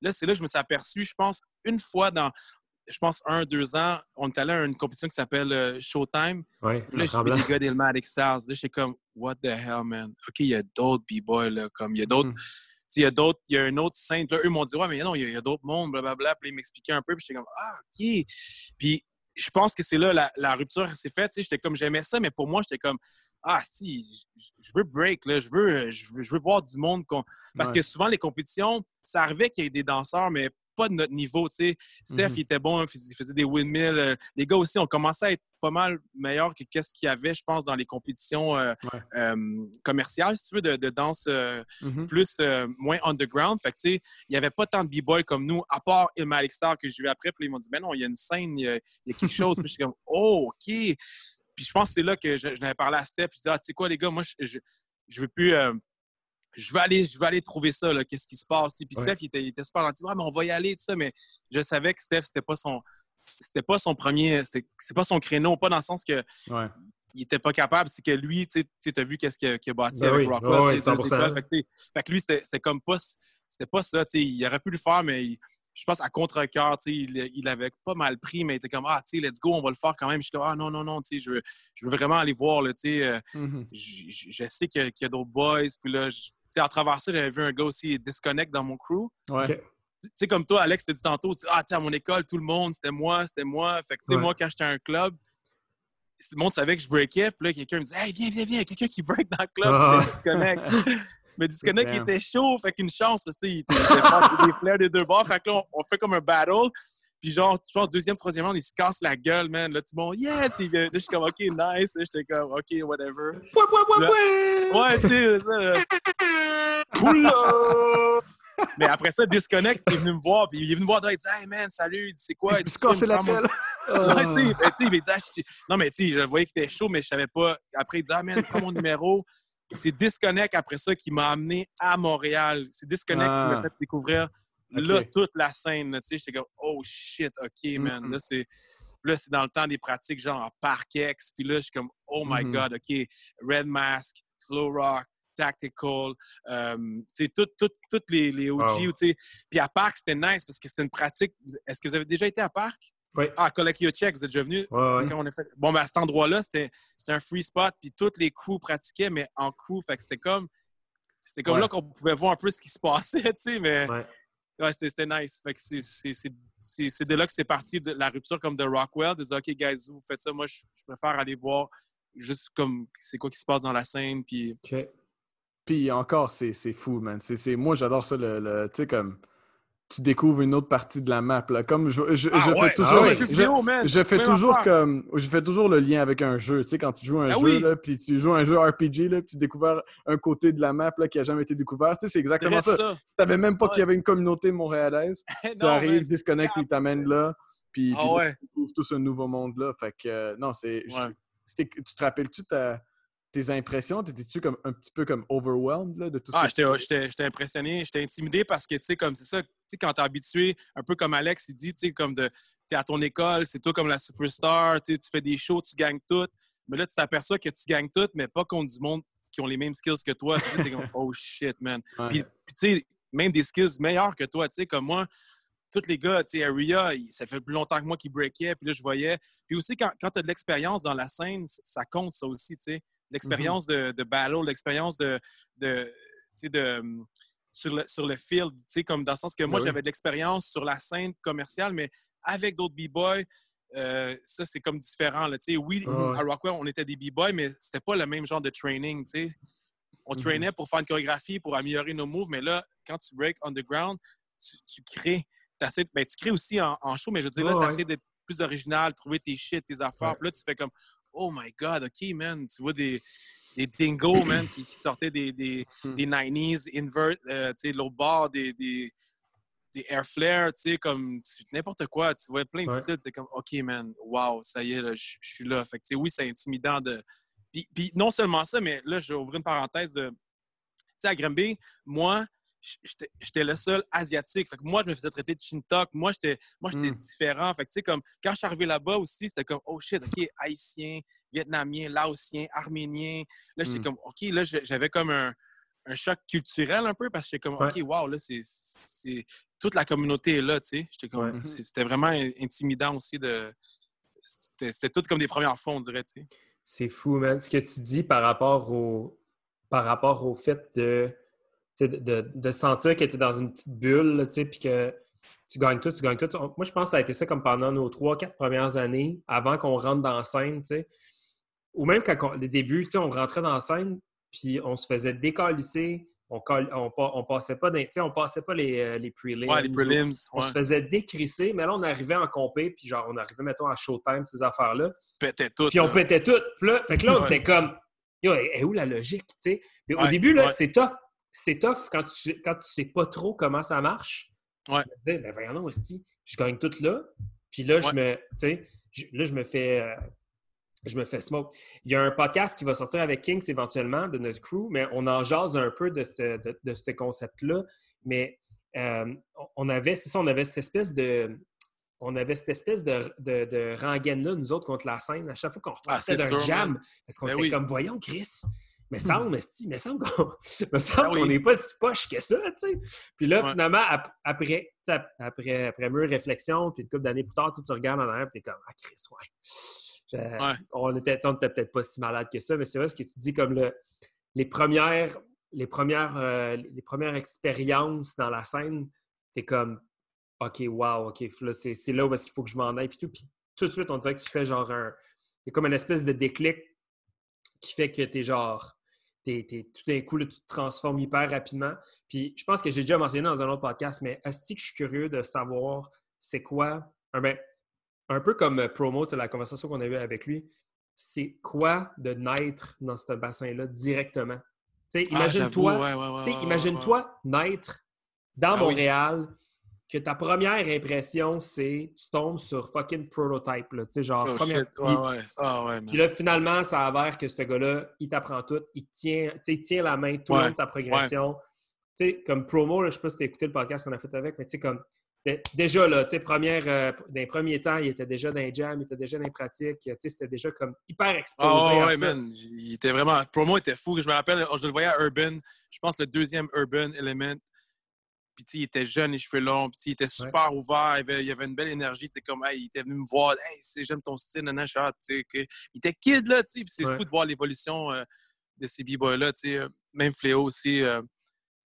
là, c'est là que je me suis aperçu, je pense, une fois dans, je pense, un, deux ans, on est allé à une compétition qui s'appelle euh, Showtime. Ouais, Là, j'ai vu des gars d'Ilmatic Stars. Là, j'étais comme, what the hell, man? OK, il y a d'autres B-boys, là. Comme, il y a d'autres. Sais, il y a d'autres, il y a un autre scène. Là, eux m'ont dit, ouais, mais non, il y a, d'autres mondes, blablabla. Puis ils m'expliquaient un peu. Puis j'étais comme, ah, OK. Puis je pense que c'est là la, la rupture s'est faite. Tu sais, j'étais comme, j'aimais ça, mais pour moi, j'étais comme, ah, si, je- veux break, là. Je veux, je veux, je veux voir du monde. qu'on- Parce Ouais. que souvent, les compétitions, ça arrivait qu'il y ait des danseurs, mais pas de notre niveau, tu sais. Steph, Mhm. il était bon, il faisait, il faisait des windmills. euh, Les gars aussi ont commencé à être pas mal meilleurs que qu'est-ce qu'il y avait, je pense, dans les compétitions euh, Ouais. euh, commerciales, si tu veux, de, de danse euh, Mhm. plus, euh, moins underground. Fait que, tu sais, il n'y avait pas tant de b-boys comme nous, à part Ilmatic Star que j'ai vu après. Puis ils m'ont dit, ben non, il y a une scène, il y a, il y a quelque chose. puis je suis comme, oh, OK. Puis je pense que c'est là que je, je n'avais parlé à Steph. Je dis, ah, tu sais quoi, les gars, moi, je, je, je veux plus. euh, je veux aller, je veux aller trouver ça, qu'est-ce qui se passe. Puis Ouais. Steph, il était, il était super gentil. Ouais, mais on va y aller, tout ça. Mais je savais que Steph, c'était pas son. C'était pas son premier. C'est pas son créneau, pas dans le sens que Ouais. il était pas capable, c'est que lui, tu as vu qu'est-ce qu'il a, bâti Ben avec oui, Rockwell, ouais, tu sais, ouais, deux 100%. écoles. Fait que, lui, c'était comme pas, c'était pas ça, il aurait pu le faire, mais il- je pense à contre-cœur, tu sais, il, il avait pas mal pris, mais il était comme, ah, tu sais, let's go, on va le faire quand même. Je suis comme, ah, non, non, non, tu sais, je veux, je veux vraiment aller voir, tu sais, euh, Mhm. je, sais qu'il y a, d'autres boys, puis là, tu sais, à travers ça, j'avais vu un gars aussi disconnect dans mon crew. Ouais. Tu sais, comme toi, Alex, t'as dit tantôt, ah, tu sais, à mon école, tout le monde, c'était moi, c'était moi. Fait que, tu sais, Ouais. moi, quand j'étais à un club, le monde savait que je breakais, puis là, quelqu'un me disait, hey, viens, viens, viens, il y a quelqu'un qui break dans le club, c'était disconnect. Mais disconnect, il était chaud, fait qu'une chance, parce que, il était, il des flares des deux bords. Fait que là, on, on fait comme un battle. Puis genre, je pense, deuxième, troisième round, il se casse la gueule, man. Là, tout le monde, yeah! tu sais, je suis comme, OK, nice. J'étais comme, OK, whatever. Pouah, pouah, pouah, pouah! Ouais, tu sais, ça. Mais après ça, Disconnect, il est venu me voir, puis il est venu me voir, il dit Hey man, salut, il dit, c'est quoi? Me suis cassé la gueule. Ouais, tu sais, tu sais, il dit, Ah, je- Non, mais tu sais, je voyais qu'il était chaud, mais je savais pas. Après, il dit Ah, man, prends mon numéro. C'est Disconnect après ça qui m'a amené à Montréal. C'est Disconnect qui Ah. m'a fait découvrir là toute la scène. Tu sais, j'étais comme Oh shit, ok, man. Mhm. Là, c'est. Là, c'est dans le temps des pratiques, genre en Parkex. Puis là, je suis comme, oh my Mhm. God, OK, Red Mask, Flow Rock, Tactical, euh, tu sais, toutes les, les OG. Puis à Parc, c'était nice parce que c'était une pratique. Est-ce que vous avez déjà été à Parc? Oui. Ah, Collectio Check, vous êtes déjà venu? Ouais, ouais. Fait... Bon, ben, à cet endroit-là, c'était un free spot, puis toutes les crews pratiquaient, mais en crew. Fait que c'était comme. C'était comme Ouais. là qu'on pouvait voir un peu ce qui se passait, tu sais, mais. Ouais. Ouais, c'était nice. Fait que c'est- de là que c'est parti de la rupture comme de Rockwell, de dire OK, guys, vous faites ça, moi je, je préfère aller voir juste comme c'est quoi qui se passe dans la scène. Puis Ok. Puis encore, c'est fou, man. C'est c'est- Moi, j'adore ça, le, le- tu sais, comme tu découvres une autre partie de la map. Là. Comme je, je, Ah je ouais, fais toujours, ah ouais, jeux je- fais Même toujours comme je fais toujours le lien avec un jeu. Tu sais, quand tu joues un Ah jeu, oui. là, puis tu joues un jeu RPG, là, puis tu découvres un côté de la map là, qui a jamais été découvert. Tu sais, c'est exactement ça. ça. Tu savais même pas Ouais. qu'il y avait une communauté montréalaise. tu arrives, man. disconnect, ils t'amènent là. Puis, Ah puis là, tu découvres tout ce nouveau monde-là. Fait que, euh, non, c'est. Tu te rappelles-tu ta- tes impressions? T'étais-tu comme un petit peu comme overwhelmed là, de tout Ah, ce que j'étais impressionné, j'étais intimidé parce que, tu sais, comme c'est ça, sais, quand t'es habitué, un peu comme Alex, il dit, tu sais, comme de, t'es à ton école, c'est toi comme la superstar, tu fais des shows, tu gagnes tout. Mais là, tu t'aperçois que tu gagnes tout, mais pas contre du monde qui ont les mêmes skills que toi. T'es comme, oh shit, man. Ouais. Puis, puis, tu sais, même des skills meilleurs que toi, tu sais, comme moi, tous les gars, tu sais, Aria, ça fait plus longtemps que moi qu'il breakait, puis là, je voyais. Puis aussi, quand, quand tu as de l'expérience dans la scène, ça compte, ça aussi, tu sais. L'expérience de, de battle, l'expérience de, de, de, sur, le, sur le field, tu sais, comme dans le sens que moi, Ben oui. j'avais de l'expérience sur la scène commerciale, mais avec d'autres B-boys, euh, ça, c'est comme différent, là, tu sais. Oui, à Rockwell, on était des B-boys, mais c'était pas le même genre de training, tu sais on Mhm. traînait pour faire une chorégraphie, pour améliorer nos moves, mais là, quand tu break underground, tu, tu crées. ben, tu crées aussi en, en show, mais je veux dire, là, tu ouais. essaies d'être plus original, trouver tes shit, tes affaires. Ouais. Puis là, tu fais comme, oh my God, OK, man. Tu vois des, des dingos, man, qui, qui sortaient des, des, Mhm. des 90s, invert, euh, tu sais, l'autre bord, des, des, des air flares, tu sais, comme n'importe quoi. Tu vois plein de Ouais. styles. Tu es comme, OK, man, wow, ça y est, là, je suis là. Fait que, tu sais, oui, c'est intimidant de. Puis, puis non seulement ça, mais là, je vais ouvrir une parenthèse de. Tu sais, à Granby, moi, j'étais le seul asiatique. Fait que moi, je me faisais traiter de Shintok. Moi, j'étais moi, j'étais Mm. différent. Fait que, tu sais, comme quand je suis arrivé là-bas aussi, c'était comme, oh shit, OK, haïtien, vietnamien, laotien, arménien. Là, j'étais Mm. comme, OK, là, j'avais comme un, un choc culturel un peu parce que j'étais comme, Ouais. OK, wow, là, c'est. toute la communauté est là, tu sais. J'étais comme- Ouais. C'était vraiment in- intimidant aussi de. C'était tout comme des premières fois, on dirait, tu sais. C'est fou, man. Ce que tu dis par rapport au, par rapport au fait de, de, sentir que tu es dans une petite bulle, là, tu sais, puis que tu gagnes tout, tu gagnes tout. Moi, je pense que ça a été ça comme pendant nos trois, quatre premières années, avant qu'on rentre dans la scène, tu sais. Ou même quand on- les débuts, tu sais, on rentrait dans la scène, puis on se faisait décalisser, on, on, on passait pas, dans- tu sais, on passait pas les, euh, les prelims. Ouais, les ou- prelims. On ouais. se faisait décrisser, mais là, on arrivait en compé, puis genre, on arrivait, mettons, à Showtime, ces affaires-là. Pétait tout. Puis on pétait tout. Là, fait que là, on Ouais. était comme, yo, est où la logique, tu sais? Au début, là, c'est tough. C'est tough quand tu, quand tu sais pas trop comment ça marche. Ouais. Je me disais, ben voyons, non, je gagne tout là. Puis là, je me, je- là, je me fais, euh, je me fais smoke. Il y a un podcast qui va sortir avec Kings éventuellement de notre crew, mais on en jase un peu de ce de, de ce concept-là. Mais euh, on- avait, c'est ça, on avait cette espèce de, on avait cette espèce de, de, de rengaine-là, nous autres, contre la scène. À chaque fois qu'on Ah, repartait d'un jam, parce qu'on Ben était oui. comme, voyons, Chris, mais semble, esti, mais semble qu'on me semble Ben qu'on n'est pas si poche que ça, tu sais. Puis là, Ouais. finalement, ap- après, tu après, après mûre réflexion, puis une couple d'années plus tard, tu tu regardes en arrière, puis t'es comme, ah, Chris, ouais. On était, tu sais, on était peut-être pas si malade que ça, mais c'est vrai ce que tu dis, comme le, les premières, les premières, euh, les premières expériences dans la scène, t'es comme, OK, wow, OK, là, c'est là où est-ce qu'il faut que je m'en aille, puis tout. Puis tout de suite, on dirait que tu fais genre un. Il y a comme une espèce de déclic qui fait que t'es genre. Tout d'un coup, là, tu te transformes hyper rapidement. Puis je pense que j'ai déjà mentionné dans un autre podcast, mais que je suis curieux de savoir c'est quoi. Un, ben, un peu comme euh, promo, c'est la conversation qu'on a eue avec lui. C'est quoi de naître dans ce bassin-là directement? Ah, imagine-toi. j'avoue, ouais, naître dans Ah oui. Que ta première impression, c'est tu tombes sur fucking prototype, là, tu sais, genre. Oh, première... ouais. Ah, ouais, man. Puis là, finalement, ça avère que ce gars-là, il t'apprend tout, il tient, il tient la main tout le Ouais, ta progression. Tu sais, comme promo, là, je sais pas si tu as écouté le podcast qu'on a fait avec, mais tu sais, comme dé- déjà, là, tu sais, première, euh, dans les premiers temps, il était déjà dans les jams, il était déjà dans les pratiques, tu sais, c'était déjà comme hyper exposé Ah à ouais, ça. man. Il était vraiment. Promo était fou. Je me rappelle, je le voyais à Urban. Je pense le deuxième Urban Element. Puis, il était jeune, les cheveux longs. Puis, il était super ouvert. Il avait, il avait une belle énergie. Il était comme, hey, il était venu me voir. Hey, j'aime ton style, nanana, je suis, ah, tu sais, que- Il était kid, là, tu sais. Puis, c'est Ouais. fou de voir l'évolution euh, de ces b-boys-là, tu sais. euh, Même Fléau aussi. euh,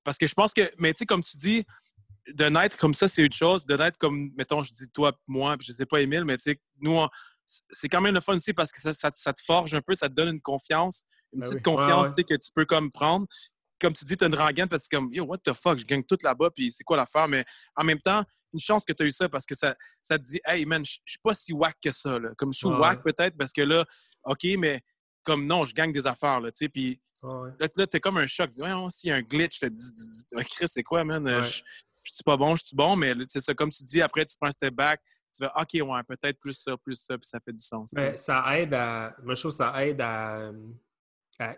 parce que je pense que, mais tu sais, comme tu dis, de naître comme ça, c'est une chose. De naître comme, mettons, je dis toi, moi, puis je sais pas, Émile, mais tu sais, nous, c'est quand même le fun aussi parce que ça, ça- ça te forge un peu, ça te donne une confiance, une Ben petite oui. confiance Ouais, tu sais, que tu peux comme prendre. Comme tu dis, tu as une rengaine parce que comme, yo, what the fuck, je gagne tout là-bas, puis c'est quoi l'affaire? Mais en même temps, une chance que tu as eu ça parce que ça, ça te dit, hey man, je suis pas si whack que ça. Là. Comme je suis Ouais, whack peut-être parce que là, OK, mais comme non, je gagne des affaires, là, tu sais, puis ouais. Là, là t'es comme un choc. Tu dis, ouais, s'il y a un glitch, je te dis, dis- dis- Chris, c'est quoi, man? Euh, Ouais. Je je suis pas bon, je suis bon, mais c'est ça, comme tu dis, après, tu prends un step back, tu vas, OK, ouais, peut-être plus ça, plus ça, puis ça fait du sens. Mais ça aide à. Moi, je trouve que ça aide à, à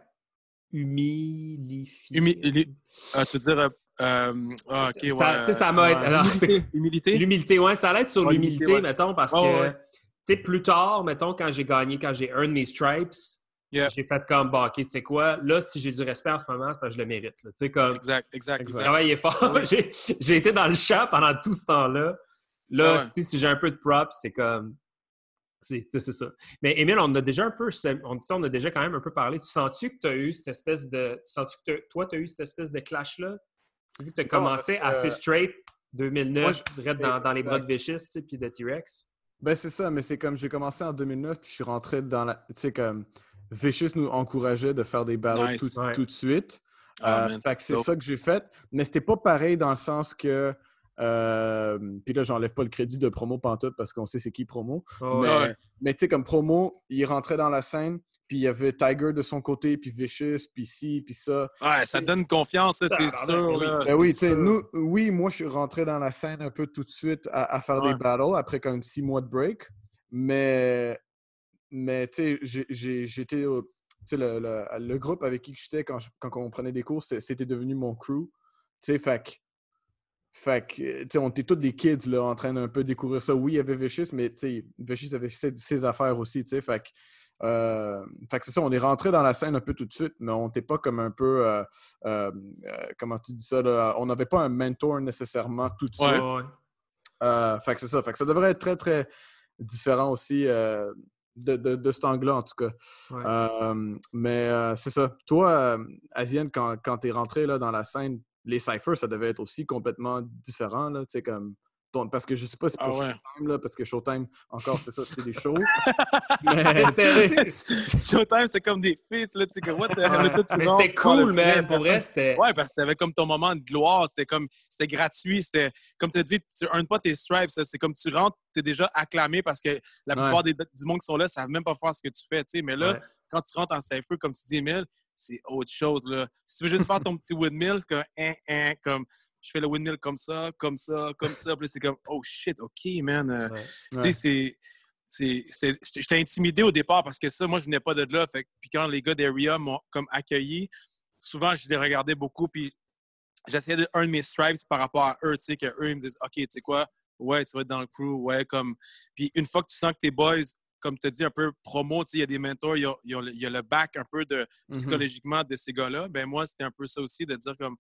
humilifier. Humi- humi- ah, tu veux dire, euh, euh, ah, OK, ouais. Ça- tu sais, ça m'aide. ouais. Alors, c'est- Humilité? Humilité? L'humilité, ouais, ça l'aide sur Ouais, l'humilité, l'humilité, ouais. mettons, parce que, ouais. tu sais, plus tard, mettons, quand j'ai gagné, quand j'ai earned mes stripes, Yeah. j'ai fait comme, bah, OK, tu sais quoi, là, si j'ai du respect en ce moment, c'est parce que je le mérite. là. Tu sais, comme, Exact, exact, j'ai exact. travaillé fort. J'ai j'ai été dans le champ pendant tout ce temps-là. Là, sais, si j'ai un peu de props, c'est comme. C'est tu sais, c'est ça. Mais Émile, on a déjà un peu. On, on a déjà quand même un peu parlé. Tu sens-tu que tu as eu cette espèce de. Tu sens-tu que t'as- toi, tu as eu cette espèce de clash-là? Vu que tu as Non, commencé parce que- assez straight 2009, Moi, je dirais dans, dans les bras de. Vicious, tu sais, puis de T-Rex? Ben, c'est ça, mais c'est comme j'ai commencé en 2009, puis je suis rentré dans la. Tu sais, comme Vicious nous encourageait de faire des battles Nice. tout, Ouais. tout de suite. Ah, Euh, man, fait que c'est ça que j'ai fait. Mais c'était pas pareil dans le sens que. Euh, puis là, j'enlève pas le crédit de promo pantoute parce qu'on sait c'est qui promo. Oh, mais ouais. mais tu sais, comme promo, il rentrait dans la scène, puis il y avait Tiger de son côté, puis Vicious, puis ci, puis ça. Ouais, ça donne confiance, c'est Ah, sûr. là, Ben oui, sûr. nous, moi, je suis rentré dans la scène un peu tout de suite à, à faire Ouais. des battles après comme six mois de break. Mais, mais tu sais, j'étais. au- Tu sais, le, le- le groupe avec qui j'étais quand, je- quand on prenait des cours, c'était devenu mon crew. Tu sais, fait. Fait que, euh, tu sais, on était tous des kids, là, en train d'un peu découvrir ça. Oui, il y avait Vicious, mais, tu sais, Vicious avait ses, ses affaires aussi, tu sais. Fait que, euh, fait que c'est ça, on est rentré dans la scène un peu tout de suite, mais on n'était pas comme un peu. euh, comment tu dis ça? Là? On n'avait pas un mentor nécessairement tout de suite. Ouais. Ouais. Fait que c'est ça. Fait que ça devrait être très, très différent aussi de, de, de cet angle-là, en tout cas. Ouais. Mais c'est ça. Toi, Asienne, quand, quand tu es rentré là, dans la scène, les cyphers, ça devait être aussi complètement différent. Là, comme, ton- parce que je sais pas si c'est Ah pour ouais. Showtime, là, parce que Showtime, encore, c'est ça, c'était des shows. mais C'était- Showtime, c'était comme des feats, là, tu sais, what the hell, Mais c'était cool, man. Pour vrai, c'était. Ouais, parce que t'avais comme ton moment de gloire, c'était comme, c'était gratuit, c'était, comme tu as dit, tu earnes pas tes stripes, c'est comme tu rentres, t'es déjà acclamé parce que la Ouais. plupart des, du monde qui sont là savent même pas faire ce que tu fais, tu sais, mais là, Ouais. quand tu rentres en cypher, comme tu dis, Emile, c'est autre chose, là. Si tu veux juste faire ton petit windmill, c'est comme, hein, hein, comme, je fais le windmill comme ça, comme ça, comme ça, puis c'est comme, oh shit, OK, man. euh, Ouais. tu sais, c'est. J'étais intimidé au départ parce que ça, moi, je venais pas de là. Fait, puis quand les gars d'Area m'ont comme accueilli, souvent, je les regardais beaucoup. Puis j'essayais de earn mes stripes par rapport à eux. Tu sais, qu'eux, ils me disent, OK, tu sais quoi, ouais, tu vas être dans le crew, ouais, comme. Puis une fois que tu sens que tes boys, comme tu as dit, un peu promo, il y a des mentors, il y a, y le- il y a le back un peu de Mhm. psychologiquement de ces gars-là. Ben moi, c'était un peu ça aussi, de dire comme,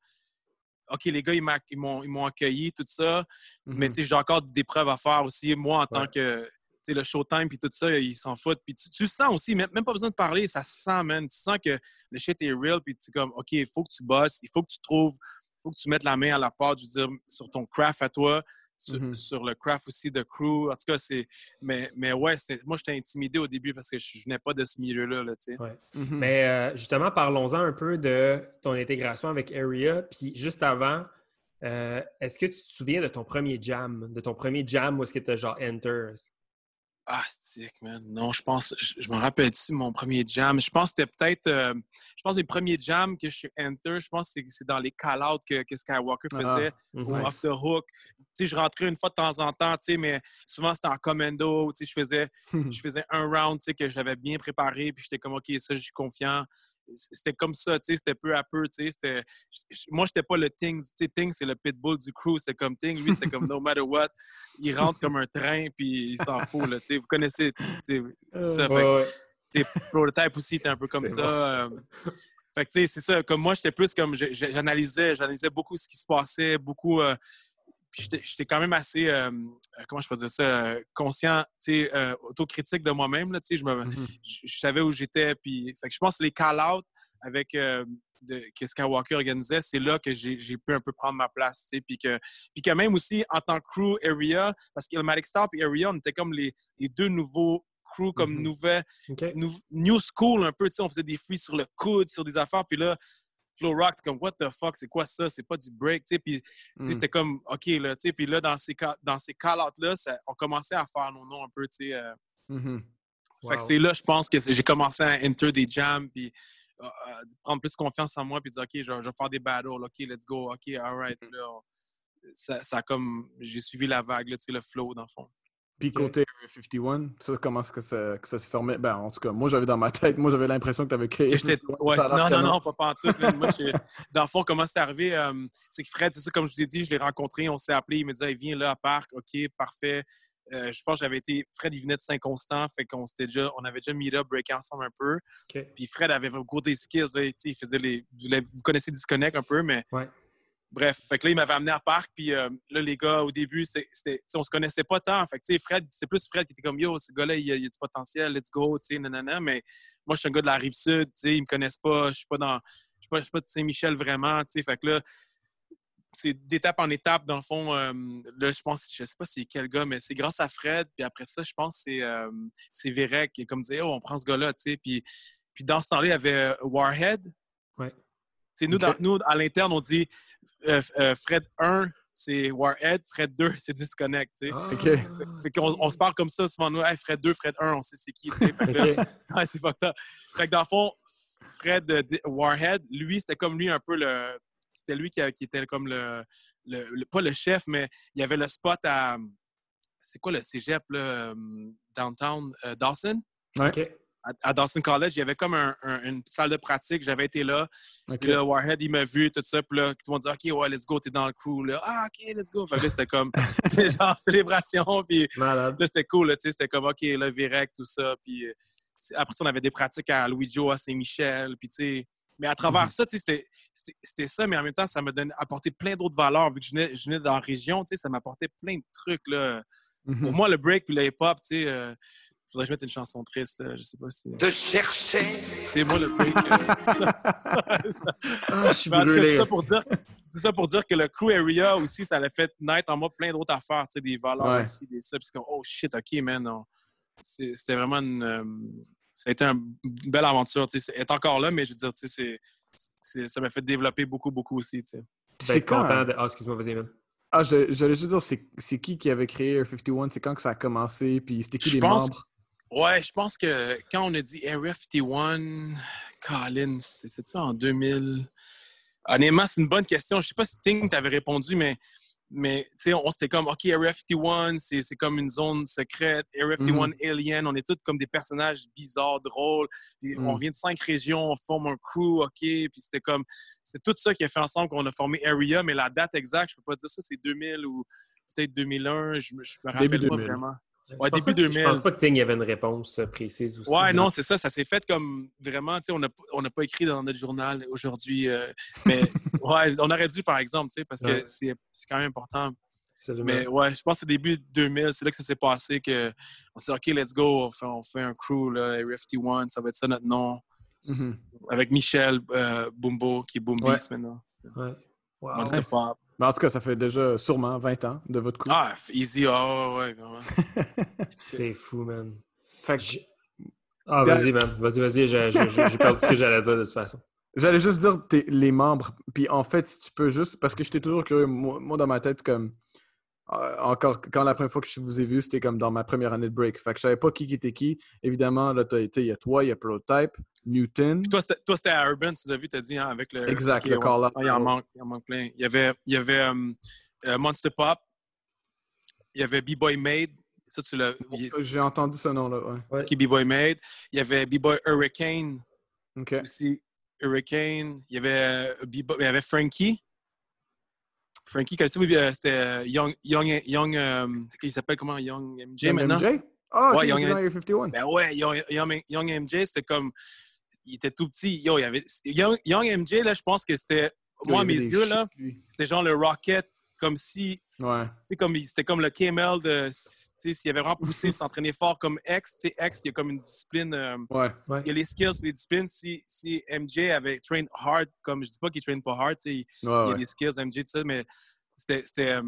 OK, les gars, ils m'ont accueilli, tout ça. Mais Mhm. tu sais, j'ai encore des preuves à faire aussi, moi, en tant que. Le showtime puis tout ça, ils s'en foutent. Puis tu, tu sens aussi, même, même pas besoin de parler, ça se sent, man. Tu sens que le shit est real, puis tu es comme, OK, il faut que tu bosses, il faut que tu trouves, il faut que tu mettes la main à la pâte, je veux dire, sur ton craft à toi, sur, Mhm. sur le craft aussi de crew. En tout cas, c'est. Mais, mais ouais, c'était- moi, j'étais intimidé au début parce que je, je venais pas de ce milieu-là, là, tu sais. Ouais. Mhm. Mais euh, justement, parlons-en un peu de ton intégration avec Area. Puis juste avant, euh, est-ce que tu te souviens de ton premier jam? De ton premier jam où est-ce que tu as genre Enters? Ah, stick, man. Non, je pense, je, je me rappelle-tu mon premier jam? Je pense que c'était peut-être, euh, je pense que les premiers jams que je suis enter, je pense que c'est- dans les call-outs que, que Skywalker Ah. faisait, ou off the hook. Tu sais, je rentrais une fois de temps en temps, tu sais, mais souvent c'était en commando, tu sais, je faisais, je faisais un round, tu sais, que j'avais bien préparé, puis j'étais comme, OK, ça, je suis confiant. C'était comme ça, tu sais, c'était peu à peu, tu sais, Moi, j'étais pas le Ting, tu sais, Ting, c'est le pitbull du crew, c'était comme Ting, lui, c'était comme no matter what, il rentre comme un train, puis il s'en fout, là, tu sais, vous connaissez, tu sais, c'est ça, fait Ouais. T'sais, Prototype aussi était un peu comme ça. euh, fait que, tu sais, c'est ça. Comme moi, j'étais plus comme. J'analysais, j'analysais beaucoup ce qui se passait, beaucoup. euh, j'étais- j'étais quand même assez. euh, euh, comment je peux dire ça? euh, conscient, tu sais, euh, autocritique de moi-même, là. Tu sais, je, me- Mhm. je, je savais où j'étais. Puis, fait que je pense que les call-outs avec. euh, de, que Skywalker organisait, c'est là que j'ai pu un peu prendre ma place, tu sais, puis que, puis que même aussi en tant que crew area, parce qu'Ilmatic Star et Area, on était comme les, les deux nouveaux crews, comme Mhm. nouvelles, OK. nou- new school un peu, tu sais, on faisait des frees sur le coude, sur des affaires, puis là, Flow Rock, t'es comme, what the fuck, c'est quoi ça? C'est pas du break, tu sais, puis Mhm. c'était comme, OK, là, tu sais, puis là, dans ces, dans ces call-outs-là, on commençait à faire nos noms un peu, tu sais. euh. Mhm. Fait que c'est là, je pense que j'ai commencé à enter des jams, puis euh, euh, prendre plus confiance en moi, puis dire, OK, je, vais- je vais faire des battles, OK, let's go, OK, all right. Mm-hmm. Là, on- ça, ça a comme, j'ai suivi la vague, là, tu sais, le flow, dans le fond. Puis côté Area 51, ça, comment est-ce que ça, que ça se formait? Ben, en tout cas, moi, j'avais dans ma tête, moi, j'avais l'impression que tu avais créé. Ouais, non, non, non, pas, pas en tout. Moi, dans le fond, comment c'est arrivé? euh, c'est que Fred, c'est ça, comme je vous ai dit, je l'ai rencontré, on s'est appelé, il me disait, viens là à Parc, OK, parfait. Euh, je pense que j'avais été. Fred, il venait de Saint-Constant, fait qu'on s'était déjà, on avait déjà meet up, breaké ensemble un peu. OK. Puis Fred avait beaucoup des skills, là, tu sais, il faisait les. Vous connaissez Disconnect un peu, mais. Ouais. Bref, fait que là, il m'avait amené à Parc, puis euh, là, les gars, au début, c'était, on se connaissait pas tant. Fait que, Fred, c'est plus Fred qui était comme, yo, ce gars-là, il, il a du potentiel, let's go, tu sais, nanana. Mais moi, je suis un gars de la rive sud, tu sais, ils me connaissent pas, je suis pas dans. Je suis pas, pas de Saint-Michel vraiment, tu sais. Fait que là, c'est d'étape en étape, dans le fond. euh, là, je pense, je sais pas c'est quel gars, mais c'est grâce à Fred. Puis après ça, je pense que c'est, euh, c'est Vérec qui est comme disait, oh, on prend ce gars-là, tu sais. Puis, puis dans ce temps-là, il y avait Warhead. Ouais. Nous, dans- nous, à l'interne, on dit Fred 1, c'est Warhead, Fred 2, c'est Disconnect, tu sais. Ah. Fait qu'on on se parle comme ça souvent, nous, hey, Fred 2, Fred 1, on sait c'est qui, tu sais. Fait que là, OK. Ouais, c'est fucked up. Fait que dans le fond, Fred euh, Warhead, lui, c'était comme lui un peu le. C'était lui qui, était comme le, le- le- Pas le chef, mais il y avait le spot à. C'est quoi le cégep, là, euh, downtown? euh, Dawson? À, à Dawson College, il y avait comme un- un- une salle de pratique. J'avais été là. OK. Puis là, Warhead, il m'a vu, tout ça. Puis là, tout le monde dit OK, ouais, let's go, t'es dans le crew. Là. Ah, OK, let's go. Fait que là, c'était comme. C'était genre célébration. Puis Malade. là, c'était cool, tu sais, c'était comme, OK, là, Virek, tout ça, puis, euh, après ça, on avait des pratiques à Joe, à Saint-Michel. Puis, tu sais, mais à travers Mhm. ça, tu sais, c'était- ça, mais en même temps, ça m'a apporté plein d'autres valeurs. Vu que je venais, je venais dans la région, tu sais, ça m'apportait plein de trucs, là. Mhm. Pour moi, le break puis le hip-hop, tu sais, euh, faudrait que je mette une chanson triste, là. Je sais pas si... te chercher. C'est moi le euh, c'est ça. Ah, je suis Mais en tout cas, brûlé. ça pour dire, tout ça pour dire que le crew area aussi, ça l'a fait naître en moi plein d'autres affaires, tu sais, des valeurs Ouais. aussi, des ça, puis c'est comme, oh shit, ok, man, non. C'est- C'était vraiment une, euh, ça a été un- une belle aventure, tu sais, elle est encore là, mais je veux dire, tu sais, c'est- c'est- ça m'a fait développer beaucoup, beaucoup aussi, tu sais. C'est vas être quand, content hein? de. Ah, excuse-moi, vas-y, man. Ah, j'allais juste dire, c'est c'est qui qui avait créé Air 51? C'est quand que ça a commencé? Puis c'était qui Je les pense- membres? Ouais, je pense que quand on a dit Area 51, Colin, c'était ça en 2000? Honnêtement, c'est une bonne question. Je sais pas si Ting t'avait répondu, mais, mais tu sais, on s'était comme, OK, Area 51, c'est c'est comme une zone secrète. Area 51 Alien, on est tous comme des personnages bizarres, drôles. Puis On Mm. vient de cinq régions, on forme un crew, OK? Puis c'était comme, c'était tout ça qui a fait ensemble qu'on a formé Area, mais la date exacte, je peux pas dire ça, c'est 2000 ou peut-être 2001, je me, je me rappelle Début pas 2000. vraiment. Je Ouais, pense début pas que- 2000. Je pense pas que Ting y avait une réponse euh, précise aussi. Ouais, non, c'est ça. Ça s'est fait comme vraiment, tu sais, on n'a on n'a pas écrit dans notre journal aujourd'hui. euh, mais ouais, on aurait dû, par exemple, tu sais, parce que Ouais. c'est c'est quand même important. Mais ouais, je pense que c'est début 2000, c'est là que ça s'est passé que on s'est dit, OK, let's go, on fait, on fait un crew, là, Area 51, ça va être ça notre nom. Mhm. Avec Michel euh, Bumbo, qui est Boom Ouais. Maintenant. Ouais. Wow. Monster Pop. Mais en tout cas, ça fait déjà sûrement 20 ans de votre coup. Ah, easy, ah ouais. C'est fou, man. Fait que Je- Ah, vas-y, man. Vas-y, vas-y. J'ai perdu ce que j'allais dire de toute façon. J'allais juste dire les membres. Puis en fait, si tu peux juste. Parce que j'étais toujours curieux. Moi, moi, dans ma tête, comme. Euh, encore, quand la première fois que je vous ai vu, c'était comme dans ma première année de break. Fait que je savais pas qui qui était qui. Évidemment, là, t'as- il y a toi, il y a Prototype, Newton. Toi, c'était toi, c'était à Urban, tu l'as vu, tu as dit, hein, avec le. Exact, le ouais. Ah, il, en manque, il en manque plein. Il y avait, il y avait euh, euh, Monster Pop, il y avait B-Boy Made, ça tu l'as. il- J'ai entendu ce nom-là, ouais. Qui B-Boy Made. Il y avait B-Boy Hurricane OK. aussi. Hurricane. Il y avait, euh, il y avait Frankie. Frankie, euh, c'était euh, Young. Young, Young il s'appelle comment Young MJ maintenant? MJ? Ah, Ouais, ok, Young il était dans Area 51. Ben ouais, Young, Young- Young MJ, c'était comme. Il était tout petit. Yo, il y avait. Young, Young MJ, là, je pense que c'était. Moi, à mes yeux, là, c'était genre le Rocket, comme si. Ouais. comme C'était comme le KML de. S'il avait vraiment poussé, s'entraîner fort comme X, X, il y a comme une discipline. euh, Ouais. Ouais. il y a les skills et les disciplines. Si, si MJ avait train hard, comme je dis pas qu'il traîne pas hard, il il y Ouais, a des skills, MJ, tout ça, mais c'était. c'était, euh,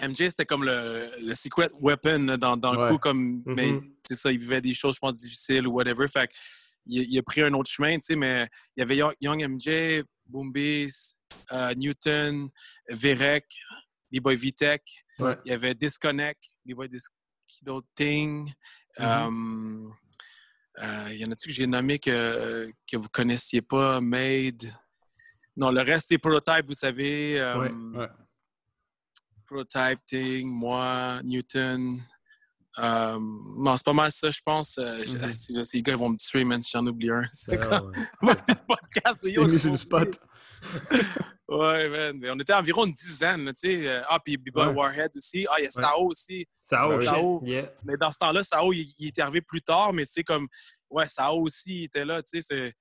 MJ, c'était comme le, le secret weapon là, dans, dans le coup, comme, mais Mhm. c'est ça, il vivait des choses, je pense, difficiles ou whatever. Fait il, il a pris un autre chemin, tu sais, mais il y avait Young, Young MJ, Boombees, euh, Newton, Verek, B-Boy Vitek, Ouais. il y avait Disconnect, B-Boy Dis qui d'autre, Ting. Mm-hmm. Euh, euh, il y en a-tu que j'ai nommé que, que vous connaissiez pas? Made. Non, le reste c'est prototype, vous savez. euh, ouais. Prototype, Ting, moi, Newton. Euh, non, c'est pas mal ça, je pense. Euh, Ces gars ils vont me tuer, man, si j'en oublie un. C'est comme ouais. le podcast, yo, mis m'as spot. Ouais, man. Mais on était environ une dizaine, tu sais. Euh, Ah, puis B-Boy Ouais. Warhead aussi. Ah, il y a Sao aussi. Sao. Yeah. Mais dans ce temps-là, Sao, il, il est arrivé plus tard, mais tu sais, comme, ouais, Sao aussi, il était là, tu sais,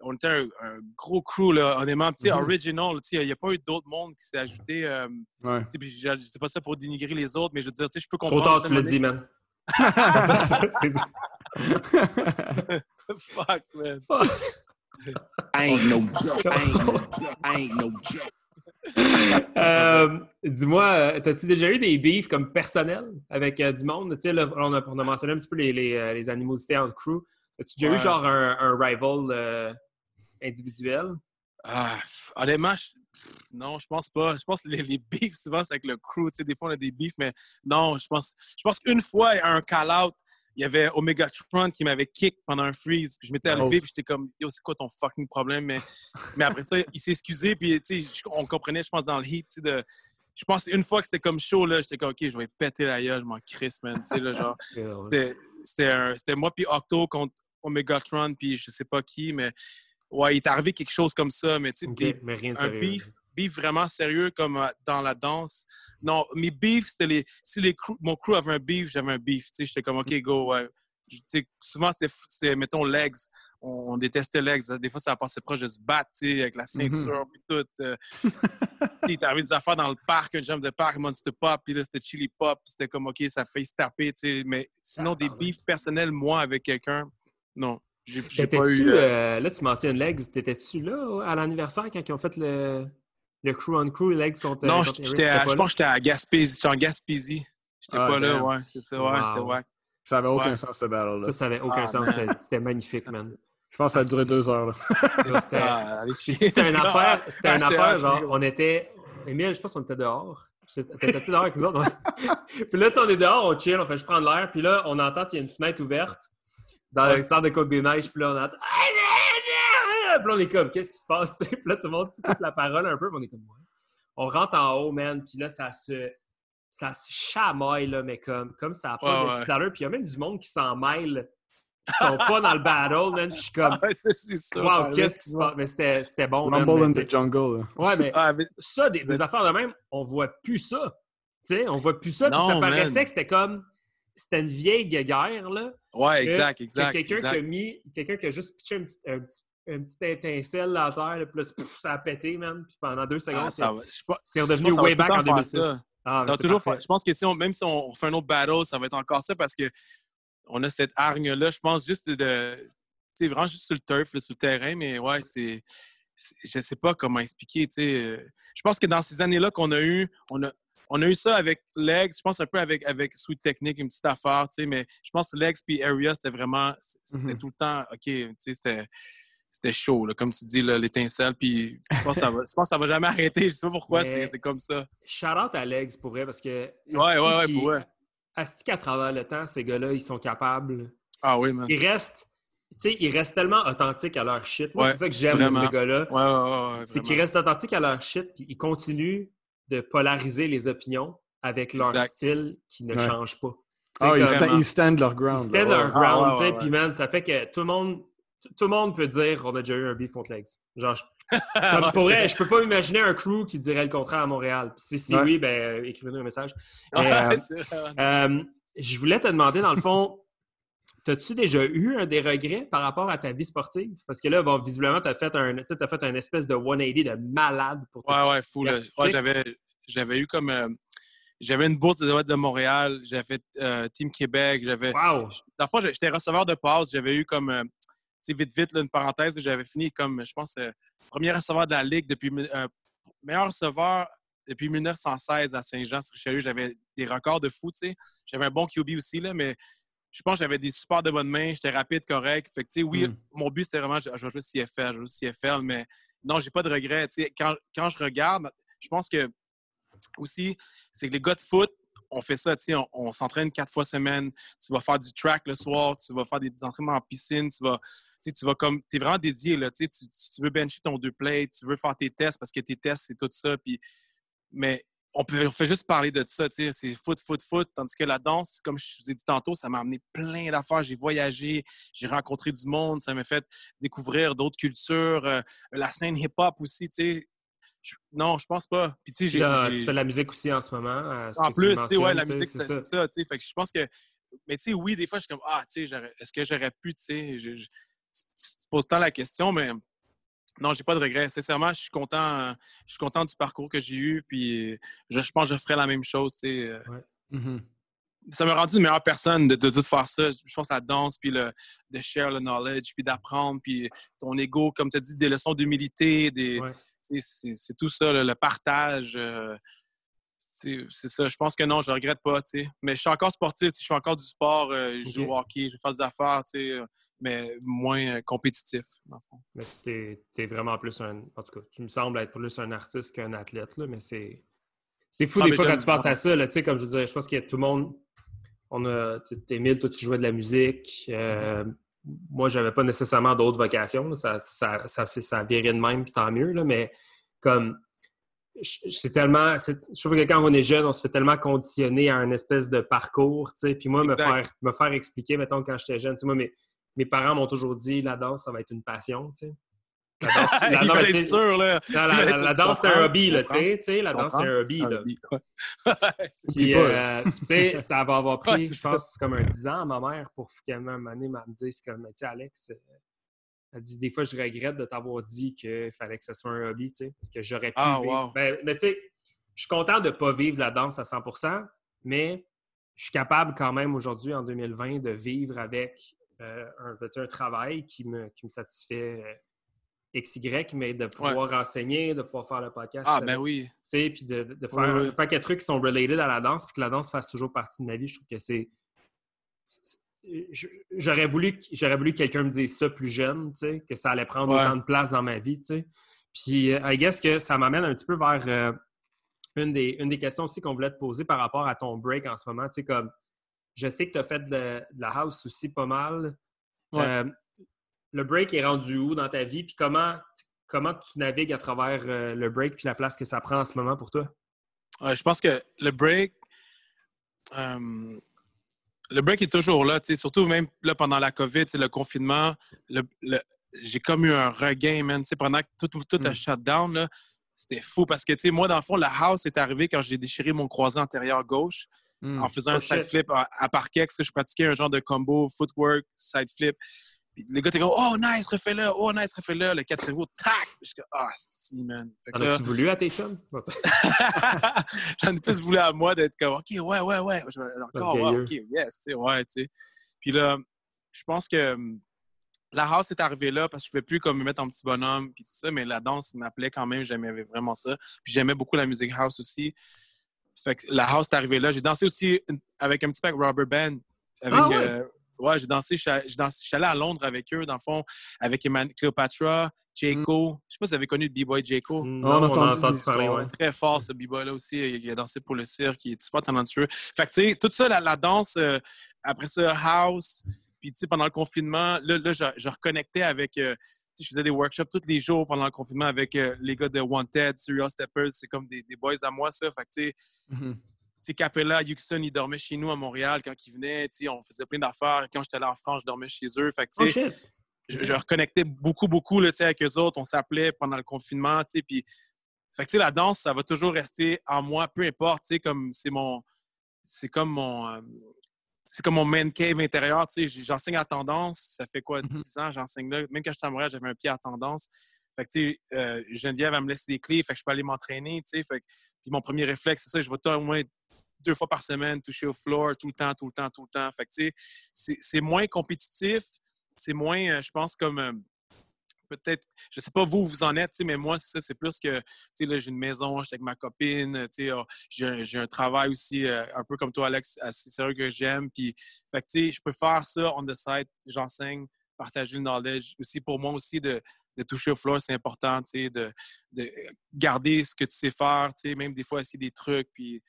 on était un, un gros crew, là, honnêtement. Tu sais, Mhm. original, tu sais, il n'y a pas eu d'autres mondes qui s'est ajouté. euh, tu Ouais. puis je ne dis pas ça pour dénigrer les autres, mais je veux dire, tu sais, je peux Trop comprendre. tard, tu l'as dit, man. Fuck, man. I ain't no joke. I ain't no joke. I ain't no joke. Euh, Dis-moi, euh, t'as-tu déjà eu des beefs comme personnels avec euh, du monde? Tu sais, là, on, a, on a mentionné un petit peu les, les, les animosités entre crew. As-tu déjà eu genre un, un rival euh, individuel? Ah, honnêtement, je- non, je pense pas. Je pense que les, les beefs, souvent, c'est avec le crew. Tu sais, des fois, on a des beefs, mais non, je pense, je pense qu'une fois, un call-out, il y avait Omega Tron qui m'avait kick pendant un freeze. Puis je m'étais levé, puis j'étais comme, yo, c'est quoi ton fucking problème? Mais, mais après ça, il s'est excusé, puis on comprenait, je pense, dans le heat, de. Je pense une fois que c'était comme chaud, là, j'étais comme, OK, je vais péter la gueule, je m'en crisse, man. Là, genre, c'était moi puis Octo contre Omegatron puis je sais pas qui, mais ouais, il est arrivé quelque chose comme ça, mais tu sais, un sérieux. beef, beef vraiment sérieux comme euh, dans la danse. Non, mes beefs, c'était les. Si les crew- mon crew avait un beef, j'avais un beef. Tu sais, j'étais comme, OK, go, ouais. souvent, c'était, mettons, legs. On, on détestait legs. Des fois, ça passait proche de se battre, tu sais, avec la ceinture, puis tout. euh. Puis t'avais des affaires dans le parc, un jump de parc, Monster Pop, puis là, c'était Chili Pop. C'était comme, OK, ça fait se taper, tu sais. Mais sinon, des Tabarnak. beefs personnels, moi, avec quelqu'un, non. J'ai, pas eu... euh, euh, là, tu mentionnes Legs, t'étais-tu là à l'anniversaire quand ils ont fait le, le crew on crew Legs contre non, contre Eric? à- T'étais je pense que j'étais à Gaspésie. J'étais en Gaspésie. J'étais Ah, pas là, ouais. C'est ça, ouais, Wow. c'était ouais. Ça avait aucun Ouais. sens, ce battle-là. Ça, ça avait aucun Ah, sens. C'était- C'était magnifique, man. Je pense que ça a duré deux heures. C'était Ah, une affaire, c'était une Ah, affaire hot, genre, on était... Emile, je pense qu'on était dehors. T'étais-tu dehors avec nous autres? Puis là, on est dehors, on chill, on fait « je prends l'air ». Puis là, on entend, il y a une fenêtre ouverte dans Ouais. le centre de Côte-des-Neiges. Puis là, on entend... Puis là, on est comme, qu'est-ce qui se passe? Puis là, tout le monde coupe la parole un peu. Puis on est comme, ouais. On rentre en haut, man. Puis là, ça se, ça se chamaille, là, mais comme, comme ça n'a pas Ouais, de ouais. Puis il y a même du monde qui s'en mêle, qui sont pas dans le battle, man. Puis je suis comme, Ouais, c'est c'est ça. ça wow, qu'est-ce qui se passe? Mais c'était c'était bon, man. Rumble mais in the jungle. là. Ouais, mais Ah, mais- ça, des, des affaires de même, on voit plus ça. Tu sais, on voit plus ça. Puis Non, ça man. paraissait que c'était comme. C'était une vieille guerre, là. Ouais, que- exact, que exact. Quelqu'un qui a exact. mis. Quelqu'un qui a juste pitché un petit, un petit, un petit étincelle dans la terre, là, puis là, ça a pété, man. Puis pendant deux secondes, Ah, c'est redevenu way back en temps faire 2006. ça. Ah, Ça va toujours faire- Je pense que si on- même si on refait un autre battle, ça va être encore ça parce que on a cette hargne-là, je pense, juste de. de tu vraiment juste sur le turf, là, sur le terrain, mais ouais, c'est. Je sais pas comment expliquer, tu sais. euh, Je pense que dans ces années-là qu'on a eu, on a. On a eu ça avec Legs, je pense un peu avec, avec Sweet Technique, une petite affaire, tu sais, mais je pense que Legs puis Area, c'était vraiment, c'était Mhm. tout le temps, OK, tu sais, c'était, c'était chaud, là, comme tu dis, l'étincelle, puis je pense, que ça va, je pense que ça va jamais arrêter, je sais pas pourquoi, c'est, c'est comme ça. Shout out à Legs pour vrai, parce que. Ouais, ouais, ouais, Asti pour qui- vrai. Asti qu'à travers le temps, ces gars-là, ils sont capables. Ah oui, man. Ils restent. Tu sais, ils restent tellement authentiques à leur shit. Moi, Ouais, c'est ça que j'aime de ces gars-là. Ouais, ouais, ouais, ouais, c'est qu'ils restent authentiques à leur shit, puis ils continuent de polariser les opinions avec leur Exact. style qui ne Ouais. change pas. Ah, ils, comme- stand leur ground. ils stand leur ground, Ah, ouais, tu sais, puis man, ça fait que tout le monde, tout le monde peut dire on a déjà eu un beef contre Legs. Genre, je- comme pour vrai, je peux pas imaginer un crew qui dirait le contraire à Montréal. Puis si, si Ouais. oui, ben écrivez-nous un message. Ouais, euh, euh, je voulais te demander, dans le fond, as-tu déjà eu un des regrets par rapport à ta vie sportive? Parce que là, bon, visiblement, tu as fait un, t'as fait un espèce de 180 de malade pour te Ouais, ouais, fou. Ouais, j'avais, j'avais eu comme. euh, j'avais une bourse des de Montréal, j'avais fait euh, Team Québec, j'avais. Wow! J'étais receveur de passe, j'avais eu comme. euh, vite, vite, là, une parenthèse, j'avais fini comme, je pense, euh, premier receveur de la Ligue depuis. euh, meilleur receveur depuis 1916 à Saint-Jean-sur-Richelieu. J'avais des records de fou, tu sais. J'avais un bon QB aussi, là, mais je pense que j'avais des super de bonnes mains, j'étais rapide, correct. Fait que, tu sais, oui, Mm. mon but, c'était vraiment, je, je vais jouer CFL, je vais jouer CFL, mais non, j'ai pas de regrets. Tu sais, quand, quand je regarde, je pense que aussi, c'est que les gars de foot, on fait ça, tu sais, on, on s'entraîne quatre fois semaine. Tu vas faire du track le soir, tu vas faire des, des entraînements en piscine, tu vas, sais, tu vas comme, t'es vraiment dédié, là, tu sais, tu, tu veux bencher ton deux plates, tu veux faire tes tests parce que tes tests, c'est tout ça, puis, mais on, peut, on fait juste parler de ça, tu sais, c'est foot, foot, foot, tandis que la danse, comme je vous ai dit tantôt, ça m'a amené plein d'affaires, j'ai voyagé, j'ai rencontré du monde, ça m'a fait découvrir d'autres cultures, euh, la scène hip-hop aussi, tu sais, je- non, je pense pas. Puis, tu sais, Là, tu fais de la musique aussi en ce moment. euh, ce en plus, tu sais, ouais, la musique, c'est ça, tu sais. Fait que je pense que. Mais tu sais, oui, des fois, je suis comme, ah, tu sais, est-ce que j'aurais pu, tu sais. Te poses tant la question, mais non, j'ai pas de regrets. Sincèrement, je suis content, je suis content du parcours que j'ai eu, puis je, je pense que je ferais la même chose, tu sais. euh. Mhm. Ça m'a rendu une meilleure personne de, de tout faire ça. Je pense la danse, puis le, de share le knowledge, puis d'apprendre, puis ton ego, comme tu as dit, des leçons d'humilité, des, Ouais. tu sais, c'est tout ça, le, le partage. euh, c'est ça. Je pense que non, je regrette pas, tu sais. Mais je suis encore sportif, tu sais, je fais encore du sport, euh, je joue au hockey, je vais faire des affaires, tu sais, mais moins euh, compétitif, dans le fond. Mais tu t'es vraiment plus un. En tout cas, tu me sembles être plus un artiste qu'un athlète, là, mais c'est. C'est fou Ah, des fois quand tu penses à ça, là, comme je veux dire, je pense qu'il y a tout le monde. On a. Émile, toi, tu jouais de la musique. euh, Moi, j'avais pas nécessairement d'autres vocations. là. Ça, ça, ça, ça virait de même, puis tant mieux, là, mais comme. je- C'est tellement. Je trouve que quand on est jeune, on se fait tellement conditionner à un espèce de parcours, tu sais. Puis moi, me faire, me faire expliquer, mettons, quand j'étais jeune, tu sais, moi, mes, mes parents m'ont toujours dit la danse, ça va être une passion, tu sais. La danse, la- sûr, là. la, danse, c'est un hobby, là, tu sais. La danse, c'est un hobby, là. Puis, euh, tu sais, ça va avoir pris, c'est je ça. pense, comme un 10 ans à ma mère pour qu'à un moment donné, elle me dise comme, tu sais, Alex, euh, elle dit, des fois, je regrette de t'avoir dit qu'il fallait que ce soit un hobby, tu sais, parce que j'aurais pu Ah, vivre. wow. Ben, mais tu sais, je suis content de ne pas vivre la danse à 100% mais je suis capable quand même aujourd'hui, en 2020, de vivre avec euh, un, un travail qui me, qui me satisfait euh, XY, mais de pouvoir enseigner, de pouvoir faire le podcast. Ah, euh, ben oui. tu sais, puis de, faire un paquet de trucs qui sont related à la danse, puis que la danse fasse toujours partie de ma vie. Je trouve que c'est. J'aurais voulu, voulu que quelqu'un me dise ça plus jeune, tu sais, que ça allait prendre Ouais. autant de place dans ma vie, tu sais. Puis, I guess que ça m'amène un petit peu vers euh, une, des, une des questions aussi qu'on voulait te poser par rapport à ton break en ce moment. Tu sais, comme, je sais que tu as fait de la, de la house aussi pas mal. Ouais. Euh, le break est rendu où dans ta vie? Puis comment, comment tu navigues à travers euh, le break puis la place que ça prend en ce moment pour toi? Je pense que le break, euh, le break est toujours là, surtout même là pendant la COVID, le confinement, le, le- j'ai comme eu un regain, man, pendant que tout, tout a Mm. shut down, c'était fou parce que, moi, dans le fond, la house est arrivée quand j'ai déchiré mon croisé antérieur gauche Hmm. en faisant Oh, un side shit. flip à, à parquet. Je pratiquais un genre de combo, footwork, side flip. Puis les gars étaient comme, oh, nice, refais-le, oh, nice, refais-le. Le 4 roues, tac! Puis je suis comme, ah, si, man. Fait que En là- as-tu voulu à tes chums? J'en ai plus voulu à moi d'être comme, OK, ouais, ouais, ouais. Encore, ouais. OK, yes, tu sais, ouais, tu sais. Puis là, je pense que hum, la house est arrivée là parce que je ne pouvais plus comme me mettre en petit bonhomme puis tout ça, mais la danse m'appelait quand même, j'aimais vraiment ça. Puis j'aimais beaucoup la musique house aussi. Fait que la house est arrivée là. J'ai dansé aussi avec un petit peu avec Rubber Band. Avec, Ah ouais? euh, ouais, j'ai dansé, je suis allé- à Londres avec eux, dans le fond, avec Eman- Cleopatra, Jayco. Je sais pas si vous avez connu le B-Boy Jayco Non, on a on a entendu parler, ouais. très fort, ce b-boy-là aussi. Il il a dansé pour le cirque, il est super talentueux. Fait que, tu sais, tout ça, la, la danse, euh, après ça, house, puis, tu sais, pendant le confinement, là, là je, je reconnectais avec... euh, je faisais des workshops tous les jours pendant le confinement avec euh, les gars de Wanted, Serial Steppers. C'est comme des, des boys à moi, ça. Fait que, tu sais, Mhm. tu sais, Capella, Houston, ils dormaient chez nous à Montréal quand ils venaient. Tu sais, on faisait plein d'affaires. Quand j'étais allé en France, je dormais chez eux. Fait que, tu Oh je, je reconnectais beaucoup, beaucoup là, avec eux autres. On s'appelait pendant le confinement, tu sais, puis... Fait que, la danse, ça va toujours rester en moi, peu importe, tu sais, comme c'est mon... C'est comme mon... euh, c'est comme mon man cave intérieur, tu sais. J'enseigne à tendance, ça fait quoi, Mhm. 10 ans, j'enseigne là? Même quand j'étais à Montréal, j'avais un pied à tendance. Fait que, tu sais, euh, Geneviève, elle me laisse les clés, fait que je peux aller m'entraîner, tu sais. Fait que- puis mon premier réflexe, c'est ça, je vais tout au moins deux fois par semaine toucher au floor, tout le temps, tout le temps, tout le temps. Fait que, tu sais, c'est- c'est moins compétitif, c'est moins, euh, je pense, comme euh, peut-être, je sais pas vous vous en êtes, mais moi, c'est ça, c'est plus que, tu sais, j'ai une maison, j'étais avec ma copine, tu sais, oh, j'ai un- travail aussi, euh, un peu comme toi, Alex, assez sérieux que j'aime. Puis, tu sais, je peux faire ça on the side, j'enseigne, partager le knowledge. Aussi, pour moi aussi, de, de toucher au floor, c'est important, tu sais, de, de garder ce que tu sais faire, tu sais, même des fois, essayer des trucs. Puis,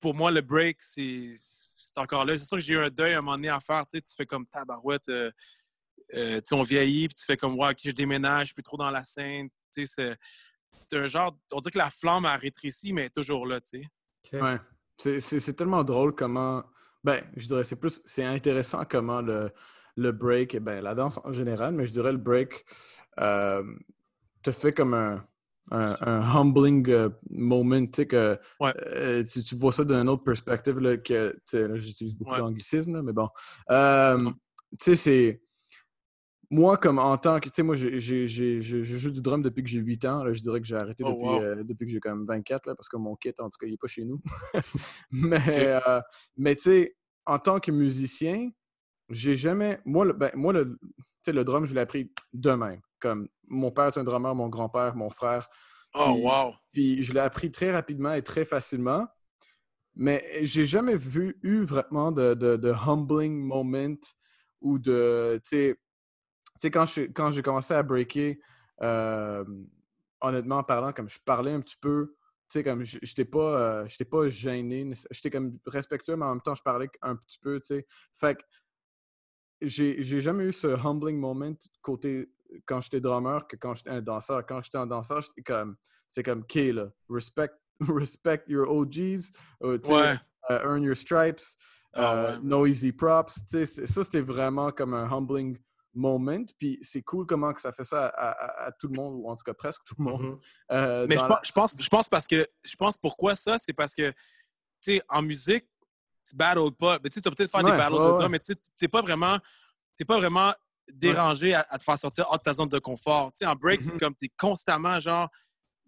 pour moi, le break, c'est c'est encore là. C'est sûr que j'ai eu un deuil à un moment donné à faire. Tu sais, tu fais comme tabarouette. euh, euh, on vieillit, puis tu fais comme, ouais, ok, je déménage, je suis plus trop dans la scène. Tu sais, c'est un genre. On dirait que la flamme a rétréci, mais elle est toujours là, tu sais. Ouais. C'est- tellement drôle comment. Ben, je dirais, c'est plus. C'est intéressant comment le, le break, ben, la danse en général, mais je dirais le break euh, te fait comme un, un, un humbling euh, moment, tu sais, que Ouais. euh, tu, tu vois ça d'une autre perspective, là, que, tu sais, là, j'utilise beaucoup Ouais. d'anglicisme, mais bon. Euh, tu sais, c'est. Moi, comme en tant que. Tu sais, moi, j'ai- j'ai- j'ai- je joue du drum depuis que j'ai 8 ans. Là, je dirais que j'ai arrêté Oh, depuis, wow. euh, depuis que j'ai quand même 24, là, parce que mon kit, en tout cas, il n'est pas chez nous. mais, euh, mais tu sais, en tant que musicien, j'ai jamais. Moi, le, ben, moi, le, le drum, je l'ai appris de même. Comme mon père est un drummer, mon grand-père, mon frère. Oh, Puis- wow! Puis je l'ai appris très rapidement et très facilement. Mais j'ai jamais vu, eu vraiment de, de, de humbling moment ou de. Tu sais, sais, quand je- quand j'ai commencé à breaker, euh, honnêtement en parlant, comme je parlais un petit peu, tu sais, comme j'étais pas, euh, j'étais pas gêné, j'étais comme respectueux, mais en même temps, je parlais un petit peu, tu sais. Fait que j'ai j'ai jamais eu ce humbling moment côté quand j'étais drummer que quand j'étais un danseur. Quand j'étais un danseur, j'étais comme, c'est comme, OK, là, respect, respect your OGs, euh, Ouais. euh, earn your stripes, euh, ouais. no easy props. tu sais, Ça, c'était vraiment comme un humbling moment. Puis c'est cool comment que ça fait ça à, à- à tout le monde, ou en tout cas presque tout le monde. Mhm. Euh, Mais je la- pense, je pense, je pense parce que je pense pourquoi ça, c'est parce que tu sais, en musique, tu battles pas. Mais tu vas peut-être faire Ouais, des battles ouais, de ouais. mais tu sais, t'es pas vraiment. T'es pas vraiment dérangé à, à te faire sortir hors de ta zone de confort. Tu sais, en break, c'est comme t'es constamment genre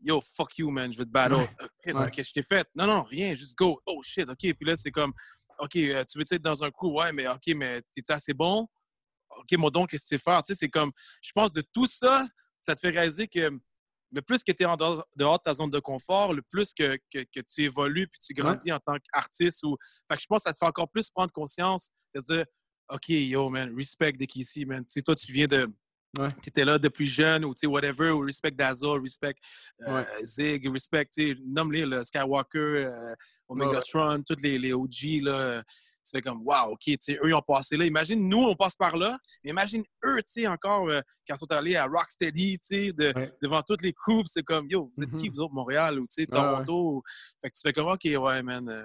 Yo, fuck you, man, je veux te battle. Ouais. Euh, Qu'est-ce Ouais. que je t'ai fait? Non, non, rien, juste go. Oh shit, OK. Puis là, c'est comme OK, euh, tu veux être dans un coup? Ouais, mais OK, mais t'es-tu assez bon? OK, mon don, qu'est-ce que sais faire? Tu sais, c'est comme, je pense de tout ça, ça te fait réaliser que le plus que tu es en dehors, de ta zone de confort, le plus que, que, que tu évolues puis tu grandis en tant qu'artiste. Ou... Fait que je pense que ça te fait encore plus prendre conscience de dire OK, yo, man, respect de ici, man. Tu sais, toi, tu viens de. Ouais. Tu étais là depuis jeune, ou tu sais, whatever, ou respect Dazzle, respect euh, Ouais. Zig, respect, tu sais, nomme-les, le Skywalker, euh, Omegatron, tous les, les OG, là. Tu fais comme, wow, OK, tu sais, eux, ils ont passé là. Imagine, nous, on passe par là, mais imagine eux, tu sais, encore, euh, quand ils sont allés à Rocksteady, tu sais, de- Ouais. devant toutes les crews, c'est comme, yo, vous êtes qui, Mhm. vous autres, Montréal, ou tu sais, ouais. Toronto? Fait que tu fais comme, OK, ouais, man, euh,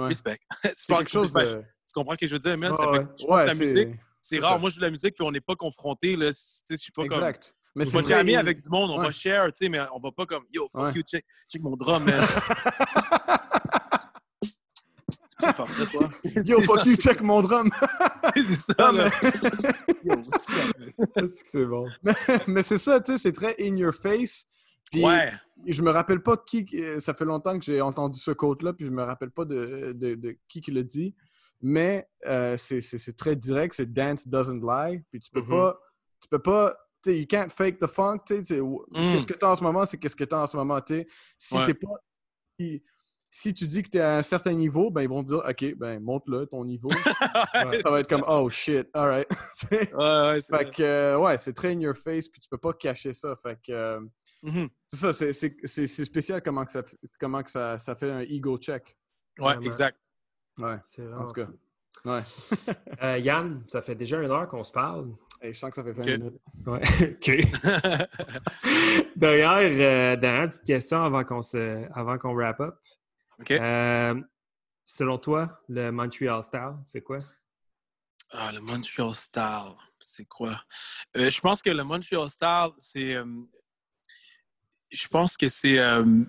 Ouais. respect. tu, quelque chose ben, tu comprends ce que je veux dire, man? Ça fait, je pense que la musique, c'est rare. ça. Moi, je joue de la musique, puis on n'est pas confronté, là. Tu sais, Je suis pas comme. Exact. Mais On va jammer avec du monde, on Ouais. va share, tu sais, mais on va pas comme Yo, fuck Ouais. you, check, check mon drum, man. toi? Yo, fuck you, check mon drum. c'est ça, mais- c'est bon? mais c'est ça, tu sais, c'est très in your face. Puis Ouais. je me rappelle pas qui. euh, Ça fait longtemps que j'ai entendu ce quote-là, puis je me rappelle pas de, de, de qui qui le dit. Mais euh, c'est- c'est c'est très direct, c'est dance doesn't lie. Puis tu peux Mhm. pas. Tu peux pas. Tu sais, you can't fake the funk. Tu sais, c'est- qu'est-ce que tu as en ce moment, c'est qu'est-ce que tu as en ce moment. Tu sais. Si Ouais. t'es pas. Si- tu dis que tu es à un certain niveau, ben ils vont te dire OK, ben monte-le ton niveau. Ouais. ça va être comme Oh shit. Ouais, ouais, c'est Fait vrai. que, euh, ouais, c'est très in your face, puis tu peux pas cacher ça. Fait que, euh, Mhm. c'est ça, c'est- spécial comment, que ça, comment que ça, ça fait un ego check. Ouais, Vraiment. exact. Ouais, C'est en vraiment tout cas. Ouais. Euh, Yann, ça fait déjà une heure qu'on se parle. Hey, je sens que ça fait 20 Ok. minutes. Ouais. OK. Derrière, euh, dernière petite question avant qu'on se, avant qu'on wrap up. Euh, selon toi, le Montreal Style, c'est quoi? Ah, le Montreal Style, c'est quoi? Euh, je pense que le Montreal Style, c'est. euh, je pense que c'est.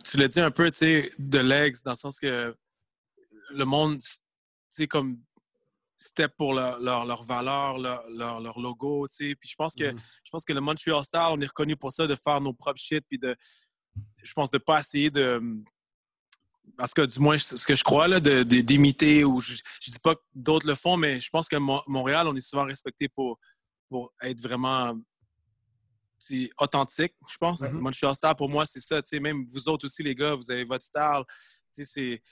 tu l'as dit un peu, tu sais, de legs, dans le sens que le monde, tu sais, comme step pour leur, leur, leur valeur, leur, leur, leur logo, tu sais. Puis je pense que Mhm. je pense que le Montreal Style, on est reconnu pour ça, de faire nos propres shit, puis de. Je pense de pas essayer de. En tout cas, du moins, ce que je crois, là, de- d'imiter, ou je, je dis pas que d'autres le font, mais je pense que Mo- Montréal, on est souvent respecté pour, pour être vraiment authentique, je pense. Mhm. Montreal Style, pour moi, c'est ça. tu sais, Même vous autres aussi, les gars, vous avez votre style. Tu sais, c'est-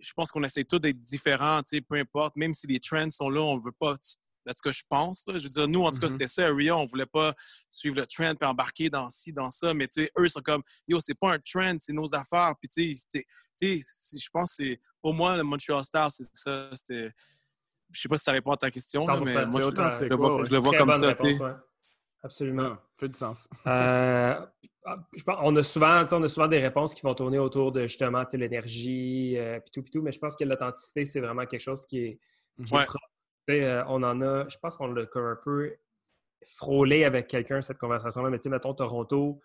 Je pense qu'on essaie tous d'être différents, tu sais, peu importe. Même si les trends sont là, on ne veut pas. C'est ce que je pense. là. Je veux dire, nous, en tout cas, Mhm. c'était ça, à Rio. On ne voulait pas suivre le trend puis embarquer dans ci, dans ça. Mais tu sais, eux, ils sont comme, yo, c'est pas un trend, c'est nos affaires. Puis tu sais, je pense que c'est. Pour moi, le Montreal Style, c'est ça. C'était. Je sais pas si ça répond à ta question, là, 100%, mais moi, je, le vois, ouais, ouais. je le vois Très comme ça. tu sais. ouais. Absolument. Ah, fait du sens. Euh, je pense, on, a souvent, tu sais, on a souvent des réponses qui vont tourner autour de justement tu sais, l'énergie, euh, puis tout, puis tout, mais je pense que l'authenticité, c'est vraiment quelque chose qui est, qui est propre. Euh, on en a, je pense qu'on l'a comme un peu frôlé avec quelqu'un, cette conversation-là, mais tu sais, mettons Toronto,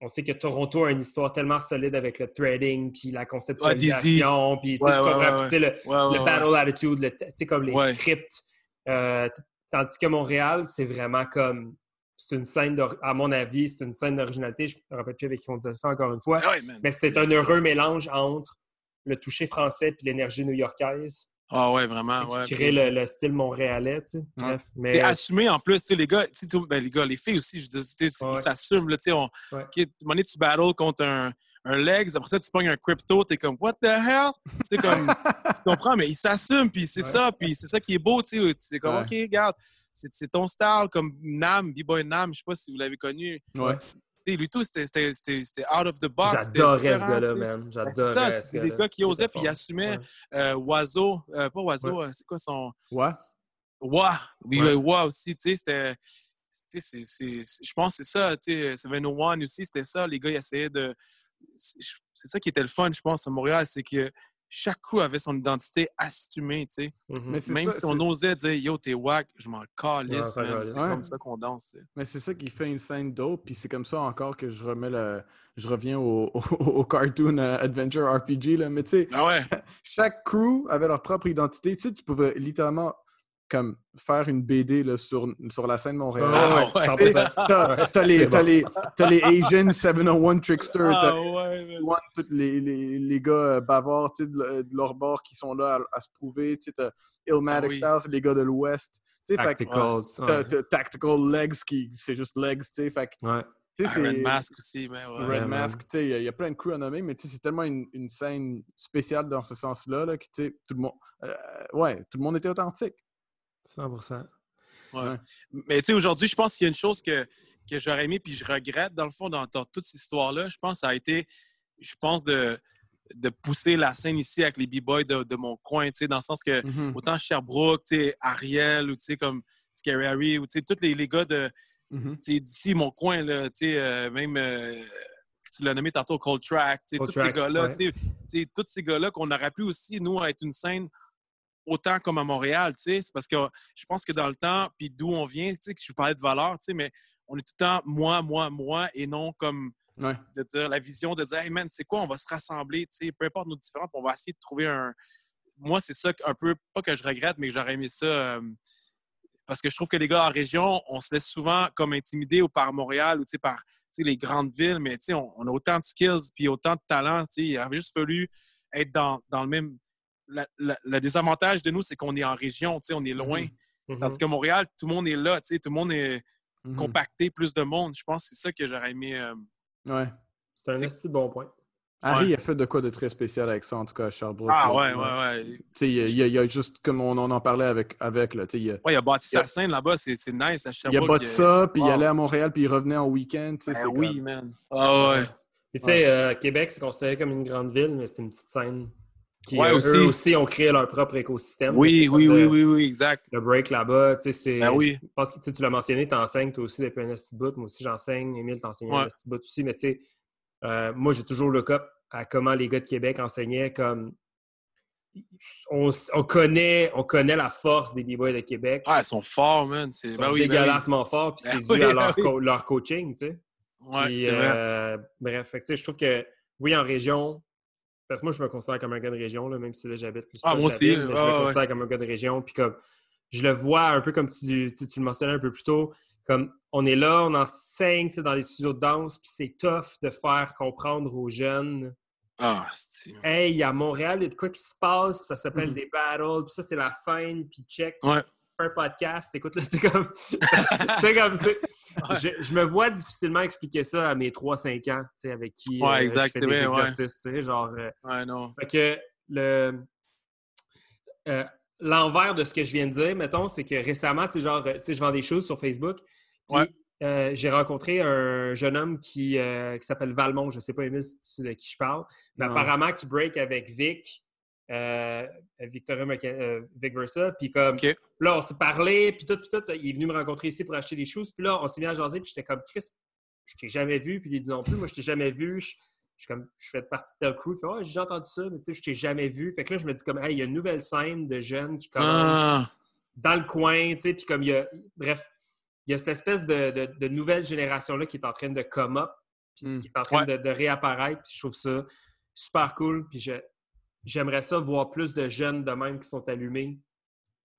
on sait que Toronto a une histoire tellement solide avec le threading, puis la conceptualisation, puis Ouais, ouais, puis le, battle attitude, le, tu sais, comme les scripts. Euh, tandis que Montréal, c'est vraiment comme. C'est une scène, à mon avis, c'est une scène d'originalité. Je me rappelle plus avec qui on disait ça encore une fois. Ah. Mais c'est un heureux mélange entre le toucher français et l'énergie new-yorkaise Ah ouais, vraiment. Ouais. qui crée le, le style montréalais. Tu sais. Bref, mais T'es assumé en plus, tu sais, les gars, tu sais, ben, les gars, les filles aussi, je veux dire, tu sais, Ouais. ils s'assument, là, tu sais, on, Ouais. OK, à un moment donné, tu battles contre un, un legs, après ça, tu pognes un crypto, t'es comme, what the hell? Tu sais, comme, tu comprends, mais ils s'assument, puis c'est Ouais. ça, puis c'est ça qui est beau, tu sais, c'est comme, Ouais. OK, regarde, c'est c'est ton style, comme Nam, B-Boy Nam, je sais pas si vous l'avez connu. Ouais. Lui tout, c'était- out of the box. j'adorais ce gars-là, man. Ben, J'adorais. c'est ça, ce c'est des gars qui osaient, puis ils assumaient. Ouais. Euh, Oiseau, euh, pas Oiseau, euh, c'est quoi son. Ouais. ouais. Wa aussi, tu sais, c'était. tu sais, Je pense que c'est ça, tu sais, 701 aussi, c'était ça. Les gars, ils essayaient de. C'est ça qui était le fun, je pense, à Montréal, c'est que chaque crew avait son identité assumée, tu sais. Mhm. Même ça, si on osait dire yo, t'es wack, je m'en calisse. C'est Ouais. comme ça qu'on danse. Mais c'est ça qui fait une scène dope, puis c'est comme ça encore que je remets le... je reviens au, au, au cartoon euh, Adventure RPG, là. Mais tu sais, Ah ouais, chaque crew avait leur propre identité. Tu sais, tu pouvais littéralement comme faire une BD là, sur, sur la scène de Montréal. Ah, ouais, ouais, Tu sais, 100%. T'as Ouais, t'as les, bon. les, les Asian 701 Tricksters, Ah t'as ouais. One, tous les, les, les gars euh, bavards de, le- de leur bord qui sont là à, à se prouver. T'as Illmatic Ah oui. Styles, les gars de l'Ouest. Fait Tactical. Tactical Legs, qui c'est juste Legs. Fait Ah, Red Mask aussi, mais ouais. Red Ouais, Mask, man. tu sais, il y y, a plein de crews à nommer, mais tu sais, c'est tellement une, une scène spéciale dans ce sens-là, là, que tu sais, tout le monde, euh, ouais, tout le monde était authentique. 100%. Ouais. Ouais. Mais tu sais, aujourd'hui, je pense qu'il y a une chose que, que j'aurais aimé, puis je regrette, dans le fond, dans, dans toute cette histoire-là. Je pense que ça a été, je pense, de, de pousser la scène ici avec les B-Boys de, de mon coin, tu sais, dans le sens que Mhm. autant Sherbrooke, tu sais, Ariel, ou tu sais, comme Scary Harry, ou tu sais, tous les, les gars de, Mhm. tu sais, d'ici, mon coin, là, tu sais, euh, même, euh, tu l'as nommé tantôt, Cold Track, tu sais, Cold tous ces ouais. tu sais, tu sais, tous ces gars-là qu'on aurait pu aussi, nous, être une scène autant comme à Montréal, tu sais, c'est parce que je pense que dans le temps, puis d'où on vient, tu sais, que je parlais de valeur, tu sais, mais on est tout le temps moi, moi, moi, et non comme Ouais. de dire la vision de dire, hey man, c'est quoi, on va se rassembler, tu sais, peu importe nos différences, on va essayer de trouver un. Moi, c'est ça un peu, pas que je regrette, mais que j'aurais aimé ça. euh, parce que je trouve que les gars en région, on se laisse souvent comme intimider ou par Montréal ou par les grandes villes, mais tu sais, on, on a autant de skills puis autant de talent. tu sais, Il avait juste fallu être dans, dans le même. La- la- le désavantage de nous, c'est qu'on est en région, tu sais, on est loin. Mhm. Tandis que Montréal, tout le monde est là, tu sais, tout le monde est Mhm. compacté, plus de monde. Je pense que c'est ça que j'aurais aimé. euh, Ouais. C'est un assez bon point. Harry Ouais. a fait de quoi de très spécial avec ça, en tout cas, à Sherbrooke. Ah ouais, ouais, ouais. Tu sais, il y a- il y, a- il y a juste, comme on en parlait avec, avec là, il, a, Ouais, il a bâti sa scène là-bas, c'est nice à il a Sherbrooke. bâti ça, puis il allait à Montréal, puis il revenait en week-end. Ben oui, comme- man. Ah ouais. Puis tu sais, euh, Québec, c'est considéré comme une grande ville, mais c'est une petite scène. Qui, Ouais, euh, aussi. Eux aussi ont créé leur propre écosystème. Oui, oui, oui, le- oui, oui, exact. Le break là-bas, tu sais, c'est. Ben oui. Je pense que tu l'as mentionné, tu enseignes toi aussi depuis un petit bout. Moi aussi, j'enseigne. Émile, t'enseignes un Ouais. petit bout aussi. Mais tu sais, euh, moi, j'ai toujours look up à comment les gars de Québec enseignaient comme. On, on connaît, on connaît la force des B-Boys de Québec. Ah, ils sont forts, man. C'est Ils ben sont ben oui. dégueulassement forts, puis Ben c'est oui, dû à ben leur, oui. co- leur coaching, tu sais. Ouais, Puis, c'est vrai. euh, bref, fait je trouve que oui, en région, parce que moi, je me considère comme un gars de région, là, même si là, j'habite plus Ah, moi aussi, ville, mais je me ouais. considère comme un gars de région. Puis comme, je le vois un peu comme tu, tu, le mentionnais un peu plus tôt, comme on est là, on enseigne dans les studios de danse, puis c'est tough de faire comprendre aux jeunes Ah, c'est... Hey, à Montréal, il y a de quoi qui se passe, puis ça s'appelle Mhm. des battles, puis ça, c'est la scène, puis check, Ouais. Un podcast, écoute, là, tu sais, comme. tu sais, comme je, je me vois difficilement expliquer ça à mes 3-5 ans, tu sais, avec qui Ouais, euh, exact, je fais ouais. tu sais, genre. euh, Ouais, non. fait que le. euh, L'envers de ce que je viens de dire, mettons, c'est que récemment, tu sais, genre, tu sais, je vends des choses sur Facebook. puis, Ouais. euh, j'ai rencontré un jeune homme qui, euh, qui s'appelle Valmont. Je ne sais pas, de qui je parle. Mais Non. apparemment, qui break avec Vic, euh, Victoria euh, Vic Versa. Puis comme, là, on s'est parlé, puis tout, puis tout. Il est venu me rencontrer ici pour acheter des choses. Puis là, on s'est mis à jaser, puis j'étais comme, Chris, je t'ai jamais vu. Puis il dit non plus, moi, je t'ai jamais vu. Je, je suis comme, je fais partie de ta crew. Fait, ouais, j'ai entendu ça, mais tu sais, je t'ai jamais vu. Fait que là, je me dis comme, hey, il y a une nouvelle scène de jeunes qui commencent Ah, dans le coin, tu sais, puis comme il y a, bref, il y a cette espèce de, de- de nouvelle génération-là qui est en train de come up, puis Mm. qui est en train Ouais. de, de réapparaître, puis je trouve ça super cool, puis je- j'aimerais ça voir plus de jeunes de même qui sont allumés,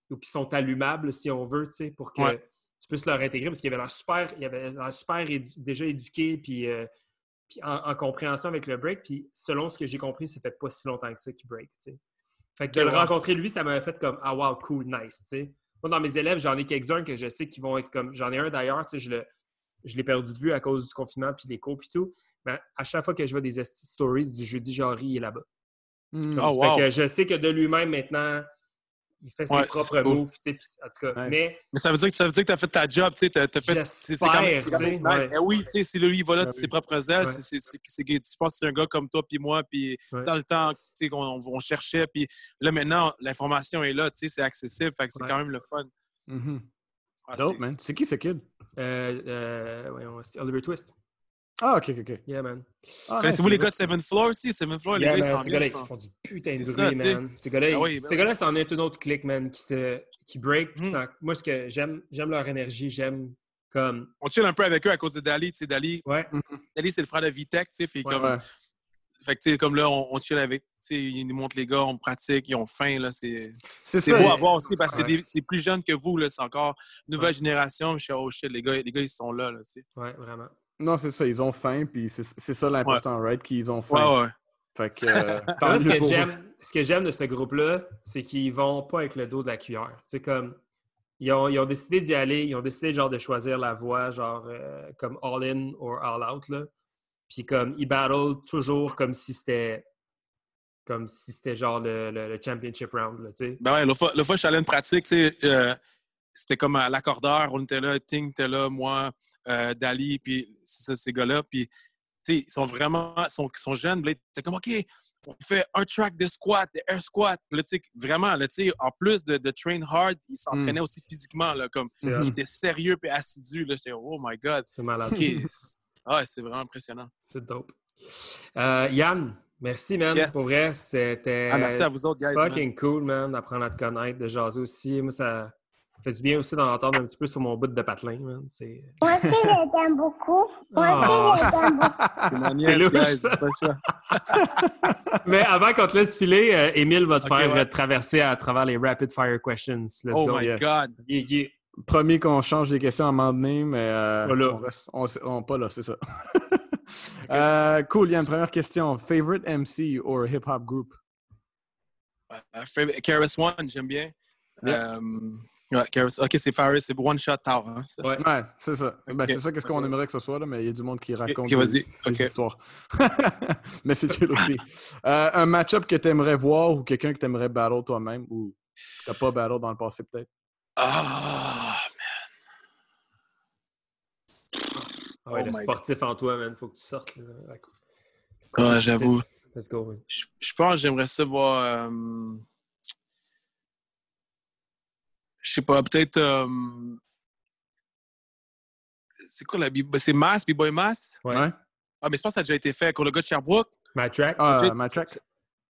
ou qui sont allumables, si on veut, tu sais, pour que Ouais. tu puisses leur intégrer, parce qu'il y avait l'air super, il y avait l'air super édu- déjà éduqué, puis, euh, puis en, en compréhension avec le break, puis selon ce que j'ai compris, ça fait pas si longtemps que ça qu'il break, tu sais. Fait que de le rencontrer, lui, ça m'avait fait comme Ah, wow, cool, nice, tu sais. Moi, dans mes élèves, j'en ai quelques-uns que je sais qui vont être comme. J'en ai un d'ailleurs, tu sais, je le- je l'ai perdu de vue à cause du confinement puis les cours puis tout. Mais à chaque fois que je vois des esti stories du jeudi Jarry, est là-bas. Hmm. Oh, Fait que je sais que de lui-même maintenant, il fait ses Ouais, propres cool. moves, tu en tout cas. Mais Mais ça veut dire que ça veut dire que t'as fait ta job, tu sais, t'as, t'as fait. c'est- quand même- quand tu. Eh oui, tu sais, si lui, il va là de Ah ses propres ailes, Ouais. c'est, c'est, c'est, c'est- je pense que c'est un gars comme toi puis moi, puis Ouais. dans le temps, tu sais, qu'on on cherchait, puis là, maintenant, l'information est là, tu sais, c'est accessible, fait que c'est Ouais. quand même le fun. Mhm. Ah, Dope, c'est- man. C'est qui ce kid? euh, euh, voyons, c'est Oliver Twist. Ah, ok, ok, ok. Yeah, man. Ah, Connaissez-vous les gars de Seven Floor aussi? Seven Floor, les gars, ils s'en ces gars-là, ils font du putain de bruit, ça, man. Ces gars-là, Ah oui, ben ces oui. gars-là, c'en est une autre clique, man, qui, se, qui break. puis ça- moi, ce que j'aime, j'aime leur énergie, j'aime comme. On chill un peu avec eux à cause de Dali. Tu sais, Dali, Ouais, Dali c'est le frère de Vitek, tu sais. Ouais, comme, Ouais. fait que, tu sais, comme là, on, on chill avec. Tu sais, ils nous montrent les gars, on pratique, ils ont faim, là. C'est C'est beau à voir aussi parce que Ouais. c'est plus jeune que vous, là. C'est encore nouvelle génération. Je suis, oh shit, les gars, les gars, ils sont là, là, tu sais. ouais, vraiment. Non, c'est ça, ils ont faim, puis c'est c'est ça l'important, right? Qu'ils ont faim. Ouais, ouais. Fait que. euh, ce que ce que j'aime de ce groupe-là, c'est qu'ils vont pas avec le dos de la cuillère. C'est comme ils ont, ils ont décidé d'y aller, ils ont décidé genre de choisir la voie genre euh, comme all in ou all out là. Puis comme ils battle toujours comme si c'était comme si c'était genre le, le- le championship round là, tu sais. Ben ouais, l'autre fois, fois, je suis allé à une pratique, tu sais, euh, c'était comme à l'accordeur, on était là, Ting était là, moi, euh, Dali, puis ces gars-là, puis, tu sais, ils sont vraiment, ils sont, sont jeunes, là, t'es comme, OK, on fait un track de squat, de air squat, là, vraiment, là, en plus de, de train hard, ils s'entraînaient aussi physiquement, là, comme, C'est, Mhm. ils étaient sérieux puis assidus, là, j'étais, oh my God, c'est malade. OK, c'est- ah, c'est vraiment impressionnant. C'est dope. Euh, Yann, merci man Yes. pour vrai, c'était Ah, merci à vous autres, guys. man. fucking cool man d'apprendre à te connaître, de jaser aussi. Moi ça fait du bien aussi d'en entendre un petit peu sur mon bout de patelin, man. C'est Moi aussi, je t'aime beaucoup. Moi aussi, Ah. je t'aime beaucoup. C'est louche, guys, ça. Mais avant qu'on te laisse filer, euh, Émile va te faire ouais. euh, traverser à travers les rapid fire questions. Let's Oh go. my yeah. God. Yeah, yeah. Promis qu'on change les questions à un moment donné, mais euh, on reste. On, on- pas là, c'est ça. Euh, cool, Yann, première question. Favorite MC or hip-hop group? Euh, favorite- KRS One, j'aime bien. Yeah. Ouais, Ok, c'est Faris, c'est One Shot Tower. Hein, ça. Ouais. Ouais, c'est ça. Ben, c'est ça qu'est-ce qu'on aimerait que ce soit, là, mais il y a du monde qui raconte ok, des- vas-y. des Ok. histoires. mais c'est chill aussi. Euh, un match-up que tu aimerais voir ou quelqu'un que tu aimerais battle toi-même ou que tu pas battle dans le passé peut-être? Ah, Ah ouais, Oh le sportif en toi, man. Faut que tu sortes. Là. Ouais. Ah, j'avoue. Let's go. man. je, je pense que j'aimerais ça voir. euh, je sais pas, peut-être. euh, c'est quoi la B- C'est Mass, B-Boy Mass? Ouais. Ouais. Ah, mais je pense que ça a déjà été fait. Pour le gars de Sherbrooke? My track. Ah, déjà- match-up?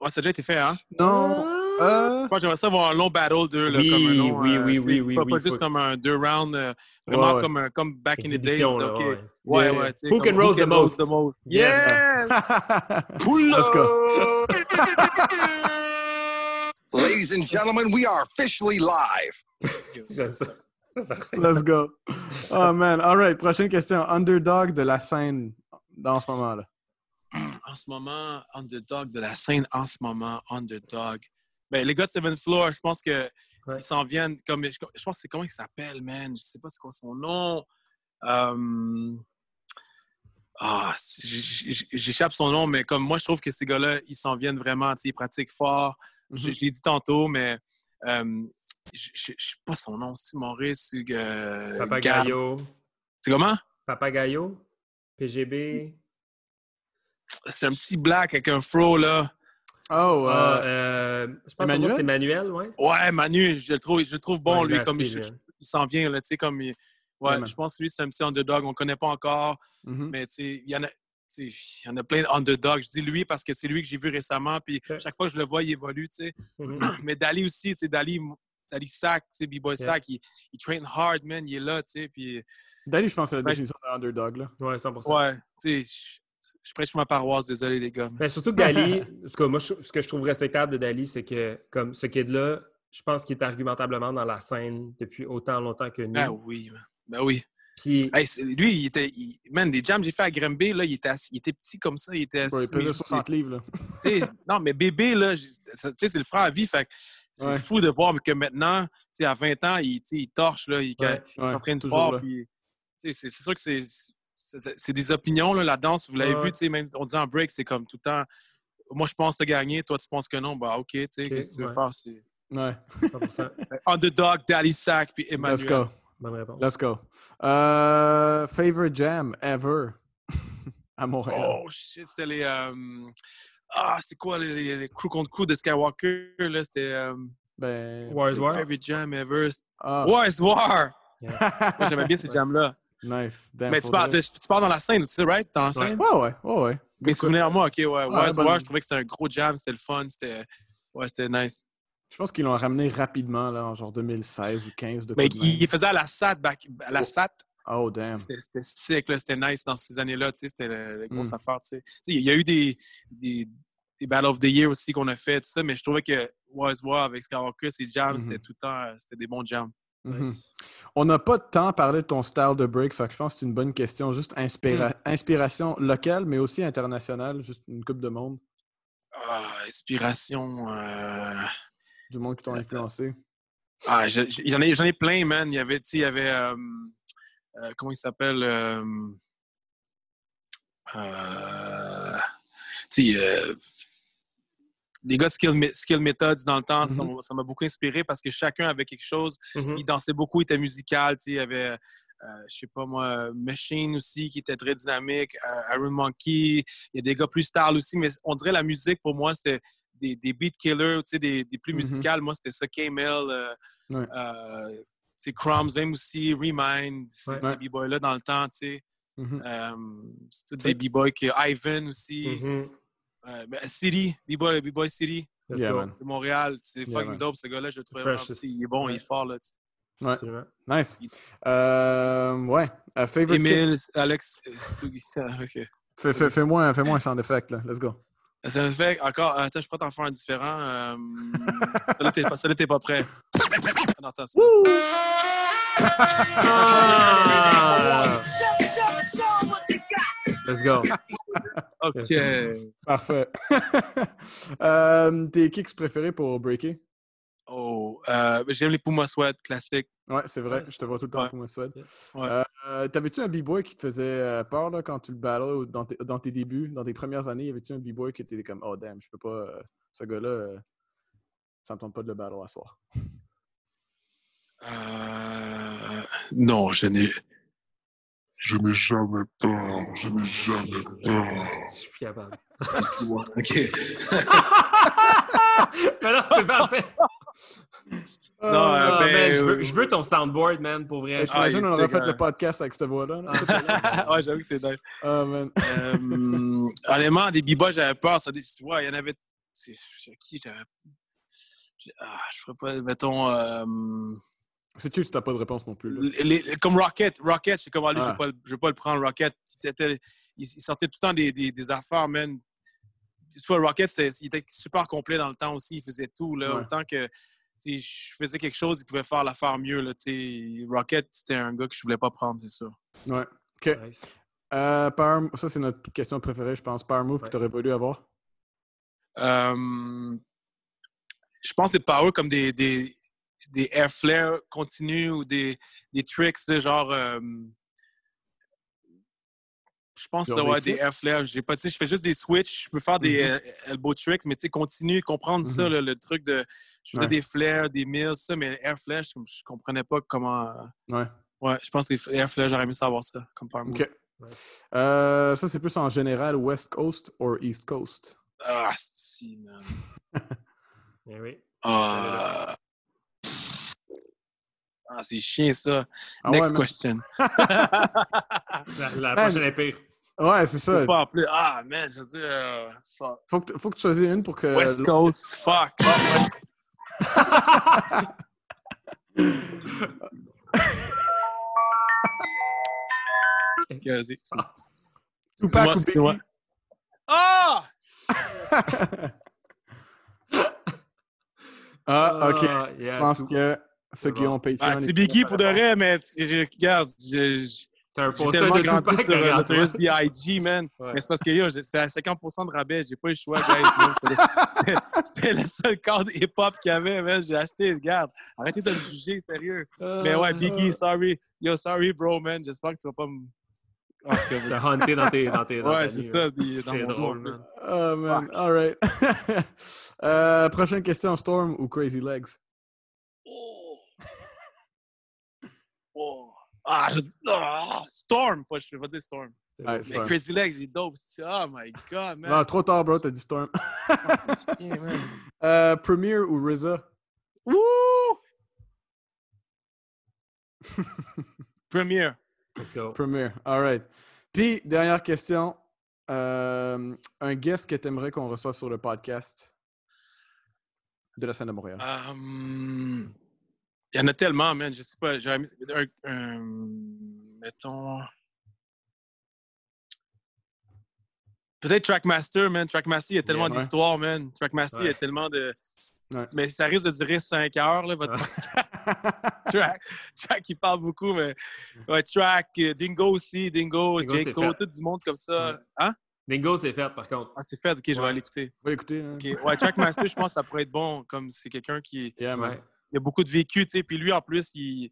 Ouais, ça a déjà été fait, hein? Non. Euh, Je pense que j'aimerais ça voir un long battle d'eux, là, Oui, comme un long, oui, euh, oui, oui, oui, Pas, oui, pas juste comme un deux rounds, euh, vraiment Ouais, comme, un- comme back in the day. Là, ok. ouais. Ouais, Yeah. ouais. Who comme can roast the most? the most? Yeah. Pull go. Ladies and gentlemen, we are officially live. Let's go. Oh man. All right. Prochaine question. Underdog de la scène dans ce moment-là. En ce moment, underdog de la scène, en ce moment, underdog. Ben, les gars de Seven Floor, je pense que Ouais. ils s'en viennent comme. Je, je pense que c'est comment il s'appelle, man? Je sais pas c'est quoi son nom. Euh, Ah, j'échappe son nom, mais comme moi, je trouve que ces gars-là, ils s'en viennent vraiment. Ils pratiquent fort. Je, je l'ai dit tantôt, mais euh, je je sais pas son nom. C'est Maurice ou euh. Papagayo. C'est comment? Papagayo? PGB. C'est un petit black avec un fro, là. Oh, Ah, euh, euh, je pense que son nom, Emmanuel? c'est Manuel, ouais. Ouais, Manu, je le trouve, je le trouve bon, Ouais, lui, comme il, s'en vient, là, tu sais, comme... il- ouais, je pense que lui, c'est un petit underdog, on ne connaît pas encore, mhm. mais tu sais, il y en a... Il y en a plein d'underdogs. Je dis lui parce que c'est lui que j'ai vu récemment. Puis chaque fois que je le vois, il évolue. tu sais. Mhm. Mais Dali aussi, tu sais, Dali, Dali Sack, tu sais, B-Boy. Sack, il, il train hard, man. Il est là, tu sais. Puis Dali, je pense que c'est la Ben, définition d'un underdog. Là. Ouais, 100%. ouais, tu sais, je, je prêche ma paroisse, désolé les gars. Mais surtout que Dali, tout cas, moi, ce que je trouve respectable de Dali, c'est que, comme ce kid-là, je pense qu'il est argumentablement dans la scène depuis autant longtemps que nous. Ben oui, ben oui. Puis, Hey, c'est- lui, il était. il- man, des jams j'ai fait à Grimby, là, il était, assis- il était petit comme ça. Il était Bro, il assis. pesait mais 60 livres. Là. non, mais bébé, là, c'est le frère à vie. Fait c'est Ouais. fou de voir que maintenant, tu sais, à 20 ans, il, tu sais, il torche, là, il, Ouais. il Ouais, s'entraîne fort. c'est sûr que c'est. des opinions, là, la danse, vous l'avez Ouais. vu, tu sais, même on dit en break, c'est comme tout le temps. Moi, je pense te gagner, toi, tu penses que non, bah, OK, tu sais, qu'est-ce que tu veux ouais. faire? C'est Ouais. 100%. Underdog, Daddy Sack, puis Emmanuel. Let's go. Bonne réponse. Let's go. Euh, favorite jam ever à Montréal. Oh shit, c'était les. euh, Ah, c'était quoi les, les, les crew contre crew de Skywalker? Là, c'était. Euh... Ben, War is War. Favorite jam ever. ah. War is War! Yeah. Moi, j'aimais bien ces Nice. jams-là. Nice. Damn, Mais tu pars, tu pars dans la scène aussi, right? Dans la scène? Ouais, ouais, ouais, ouais. Mes souvenirs à moi, ok, ouais. Ouais, Wise bonne- War, je trouvais que c'était un gros jam, c'était le fun, c'était. Ouais, c'était nice. Je pense qu'ils l'ont ramené rapidement, là, en genre 2016 ou 15. De Mais il il faisait à la SAT, back, à la SAT. Oh, damn. C'était sick, c'était nice dans ces années-là, tu sais, c'était le- la grosse Mm. affaire, tu sais. Il y a eu des, des, des Battle of the Year aussi qu'on a fait, tout ça, mais je trouvais que Wise War avec Skywalker, ses jams, Mhm. c'était tout le temps, euh, c'était des bons jams. Nice. On n'a pas de temps à parler de ton style de break, fait que je pense que c'est une bonne question. Juste inspira- Hmm. inspiration locale, mais aussi internationale, juste une coupe de monde, Ah, inspiration. euh, du monde qui t'ont influencé? Ah, je- je- j'en ai, ai plein, man. Il y avait, tu sais, il y avait, euh, euh, comment il s'appelle? euh, euh, tu sais, euh, les gars de Skill, Skill Methods dans le temps, ça Mhm. m'a- ça m'a beaucoup inspiré parce que chacun avait quelque chose. Mhm. Il dansait beaucoup, il était musical. Tu sais, il y avait, euh, je sais pas moi, Machine aussi qui était très dynamique, euh, Iron Monkey. Il y a des gars plus style aussi, mais on dirait la musique pour moi, c'était des, des beat killers, tu sais, des, des plus Mhm. musicales. Moi, c'était ça, K-Mel, euh, Ouais. euh, Crumbs, même aussi, Remind, ces, Ouais. b-boys-là dans le temps, tu sais. Euh, c'est tous des b-boys que Ivan aussi. Euh, ben, City, b-boy, b-boy City Let's Yeah, go. man. de Montréal. C'est Yeah, fucking man. dope, ce gars-là. Je le trouvais Fresh, vraiment, il est bon, il est fort, là. tu sais. Ouais, Absolument. nice. Euh, ouais. Euh, favorite Émile, Alex, euh, ah, ok. Fais- fais- Fais-moi fais un sound effect, là. Let's go. Ça fait encore. Attends, je peux t'en faire un différent. Euh, Celui-là, t'es pas, prêt. Ça. Ah! Let's go. OK. Parfait. euh, tes kicks préférés pour breaker? Oh, euh, j'aime les Puma Sweat classiques. Ouais, c'est vrai. Je te vois tout le temps Ouais. souhaite. Ouais. Euh, T'avais-tu un b-boy qui te faisait euh, peur là, quand tu le battlais dans, tes- dans tes débuts, dans tes premières années? Y avait-tu un b-boy qui était comme Oh damn, je peux pas. euh, ce gars-là, ça me tente pas de le battle à soir? Non, je n'ai. Je n'ai jamais peur, je n'ai jamais peur. Je suis plus capable. Excuse-moi. OK. Mais non, c'est parfait. Non, Ah, euh, ben, man, je, veux, euh, je veux ton soundboard, man, pour vrai. J'imagine il on est aurait fait le podcast avec cette voix-là. là. ouais, j'avoue que c'est dingue. Ah, man. Euh, honnêtement, des b-boys, j'avais peur. Ça, dé- tu vois, il y en avait. C'est c'est qui j'avais. Ah, je ferais pas, mettons. euh, C'est que tu n'as pas de réponse non plus. là. les- les- comme Rocket. Rocket, c'est comme, allez, je Ah. vais pas le- je vais pas le prendre. Rocket, il, il sortait tout le temps des, des, des affaires, man. Vois, Rocket, c'était- il était super complet dans le temps aussi. Il faisait tout, là. Ouais. Autant que je faisais quelque chose, il pouvait faire l'affaire mieux, là. Rocket, c'était un gars que je voulais pas prendre, c'est sûr. Ouais. OK. Nice. Euh, power- Ça, c'est notre question préférée, je pense. Power move Ouais. que tu aurais voulu avoir? Euh, je pense que c'est power comme des, des, des air flares continus ou des, des tricks, là, genre. euh, je pense que Genre ça des va être des flips? air flares. J'ai pas, tu sais, je fais juste des switches, je peux faire des euh, elbow tricks, mais tu sais, continue, comprendre ça, Mhm. là, le truc de. Je faisais Ouais. des flares, des mills, ça, mais air flares, je, je comprenais pas comment. Ouais. Ouais, je pense que les air flares, j'aurais aimé savoir ça comme power move. OK. Euh, ça, c'est plus en général West Coast ou East Coast? Ah, si, man. Eh oui. Ah, Ah, c'est chiant, ça. Ah Next ouais, question. La, la prochaine est pire. Ouais, c'est Je ça. peux pas appeler. Ah, man, je veux dire. euh, fuck. Faut que, t- faut que tu choisisses une pour que. West Coast, fuck. Vas-y. Tupac ou Excuse-moi, Biggie? Ah! Ah, ok. Ah, Je pense tout. que ceux C'est qui ont Patreon. Ah, pour de vrai, mais je, regarde, je- je- T'as un tellement de grandi sur euh, toi. Notorious B.I.G., man. Ouais. Mais c'est parce que yo, c'est à 50% de rabais, j'ai pas eu le choix, guys. man. C'était- C'était le seul cadre hip-hop qu'il y avait, man. J'ai acheté, regarde. Arrêtez de me juger, sérieux. Mais ouais, Biggie, sorry. Yo, sorry, bro, man. J'espère que tu vas pas me. Cas, T'as hunté dans tes. Dans tes dans Ouais, c'est ça. dans C'est mon drôle, man. Oh man, alright. euh, prochaine question, Storm ou Crazy Legs? Oh. Oh. Ah, je dis. ah, Storm! Pas, je vais pas dire Storm. C'est Ouais, beau. Mais Storm. Crazy Legs, il est dope. Oh my god, man. Non, trop tard, bro, t'as dit Storm. Euh, Premier ou RZA? Woo! Premiere. Let's go. Premier. All right. Puis, dernière question. Euh, un guest que tu aimerais qu'on reçoive sur le podcast de la scène de Montréal? Hum, Il y en a tellement, man. Je sais pas. j'aurais mis- un- un- mettons. Peut-être Trackmaster, man. Trackmaster, il y a tellement d'histoires, man. Trackmaster, il y a tellement de. Ouais. Mais ça risque de durer 5 heures, là, votre podcast. Track, Track, il parle beaucoup, mais. Ouais, Track, euh, Dingo aussi, Dingo, Dingo, tout du monde comme ça. Hein? Bingo, c'est fait, par contre. Ah, c'est fait, ok, je vais Ouais. aller écouter. On va l'écouter. hein. Ouais, Trackmaster, je pense que ça pourrait être bon, comme c'est quelqu'un qui Yeah, man. Il a beaucoup de vécu, tu sais. Puis lui, en plus, il,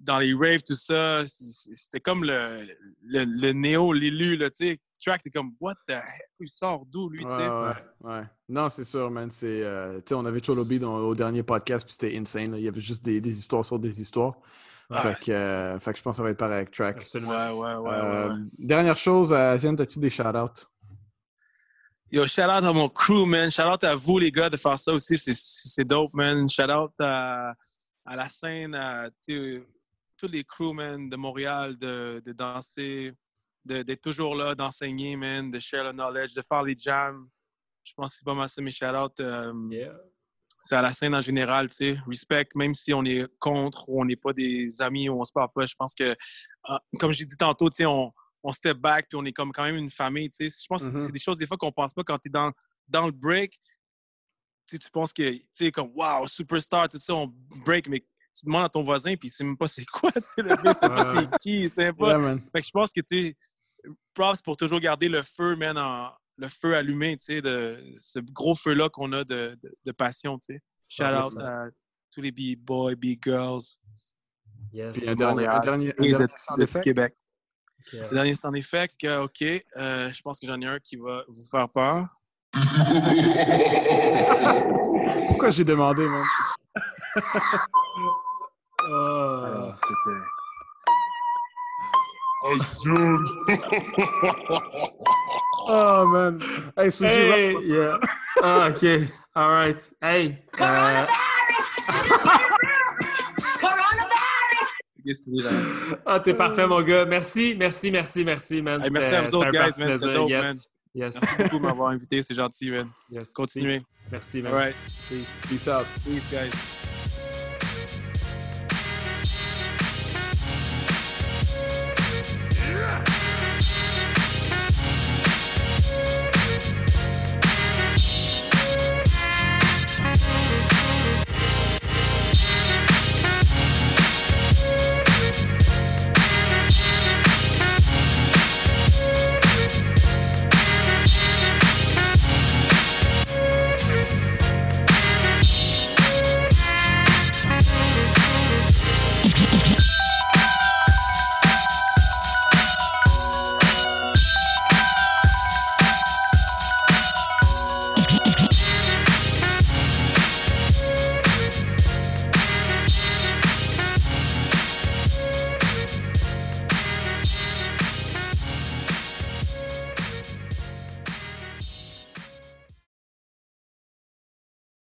dans les raves, tout ça, c'était comme le, le, le néo, l'élu, là, tu sais. Track, t'es comme, what the heck? Il sort d'où, lui, tu sais? ouais, ouais. Non, c'est sûr, man. C'est, euh, tu sais, on avait Cholobi dans, au dernier podcast, puis c'était insane. là. Il y avait juste des, des histoires sur des histoires. Ouais. Fait, que, euh, fait que je pense que ça va être pareil avec Track. Absolument. Ouais, ouais, ouais, Euh, ouais, ouais. Dernière chose, Asian, as-tu des shout-outs? Yo, shout out à mon crew, man. Shout out à vous, les gars, de faire ça aussi. C'est- dope, man. Shout out à, à la scène, à tous les crew, man, de Montréal, de, de danser, de- d'être toujours là, d'enseigner, man, de share le knowledge, de faire les jams. Je pense que c'est pas mal ça, mes shout out. Yeah. c'est à la scène en général, tu sais. Respect, même si on est contre ou on n'est pas des amis ou on se parle pas, je pense que, ah, comme j'ai dit tantôt, tu sais, on, on step back puis on est comme quand même une famille, tu sais. Je pense que c'est des choses des fois qu'on pense pas quand tu es dans, dans le break. Tu sais, tu penses que, tu sais, comme, wow, superstar, tout ça, on break, mais tu demandes à ton voisin puis il sait même pas c'est quoi, tu sais, le gars, c'est pas t'es qui, c'est pas. Yeah. Fait que je pense que, tu sais, props pour toujours garder le feu, man, en- le feu allumé, tu sais, de ce gros feu-là qu'on a de, de, de passion, tu sais. Shout out 100%. à tous les B-boys, B-girls Yes. Puis un dernier, un dernier, un de, dernier sound de tout effect. Québec. Ok. Le dernier sound effect, OK. euh, je pense que j'en ai un qui va vous faire peur. Pourquoi j'ai demandé, man? Oh. Alors, c'était... Oh, man. Hey, Suji, Hey, yeah. Ah, OK. All right. Hey. euh, Excusez, j'ai- Ah, t'es parfait, mon gars. Merci, merci, merci, merci, man. Hey, merci à C'était- vous autres, c'était guys, man. Plaisir. dope, yes. man. Yes. Merci beaucoup de m'avoir invité, c'est gentil, man. yes. Continuez. Merci, man. All right. Peace. Peace out. Peace, guys.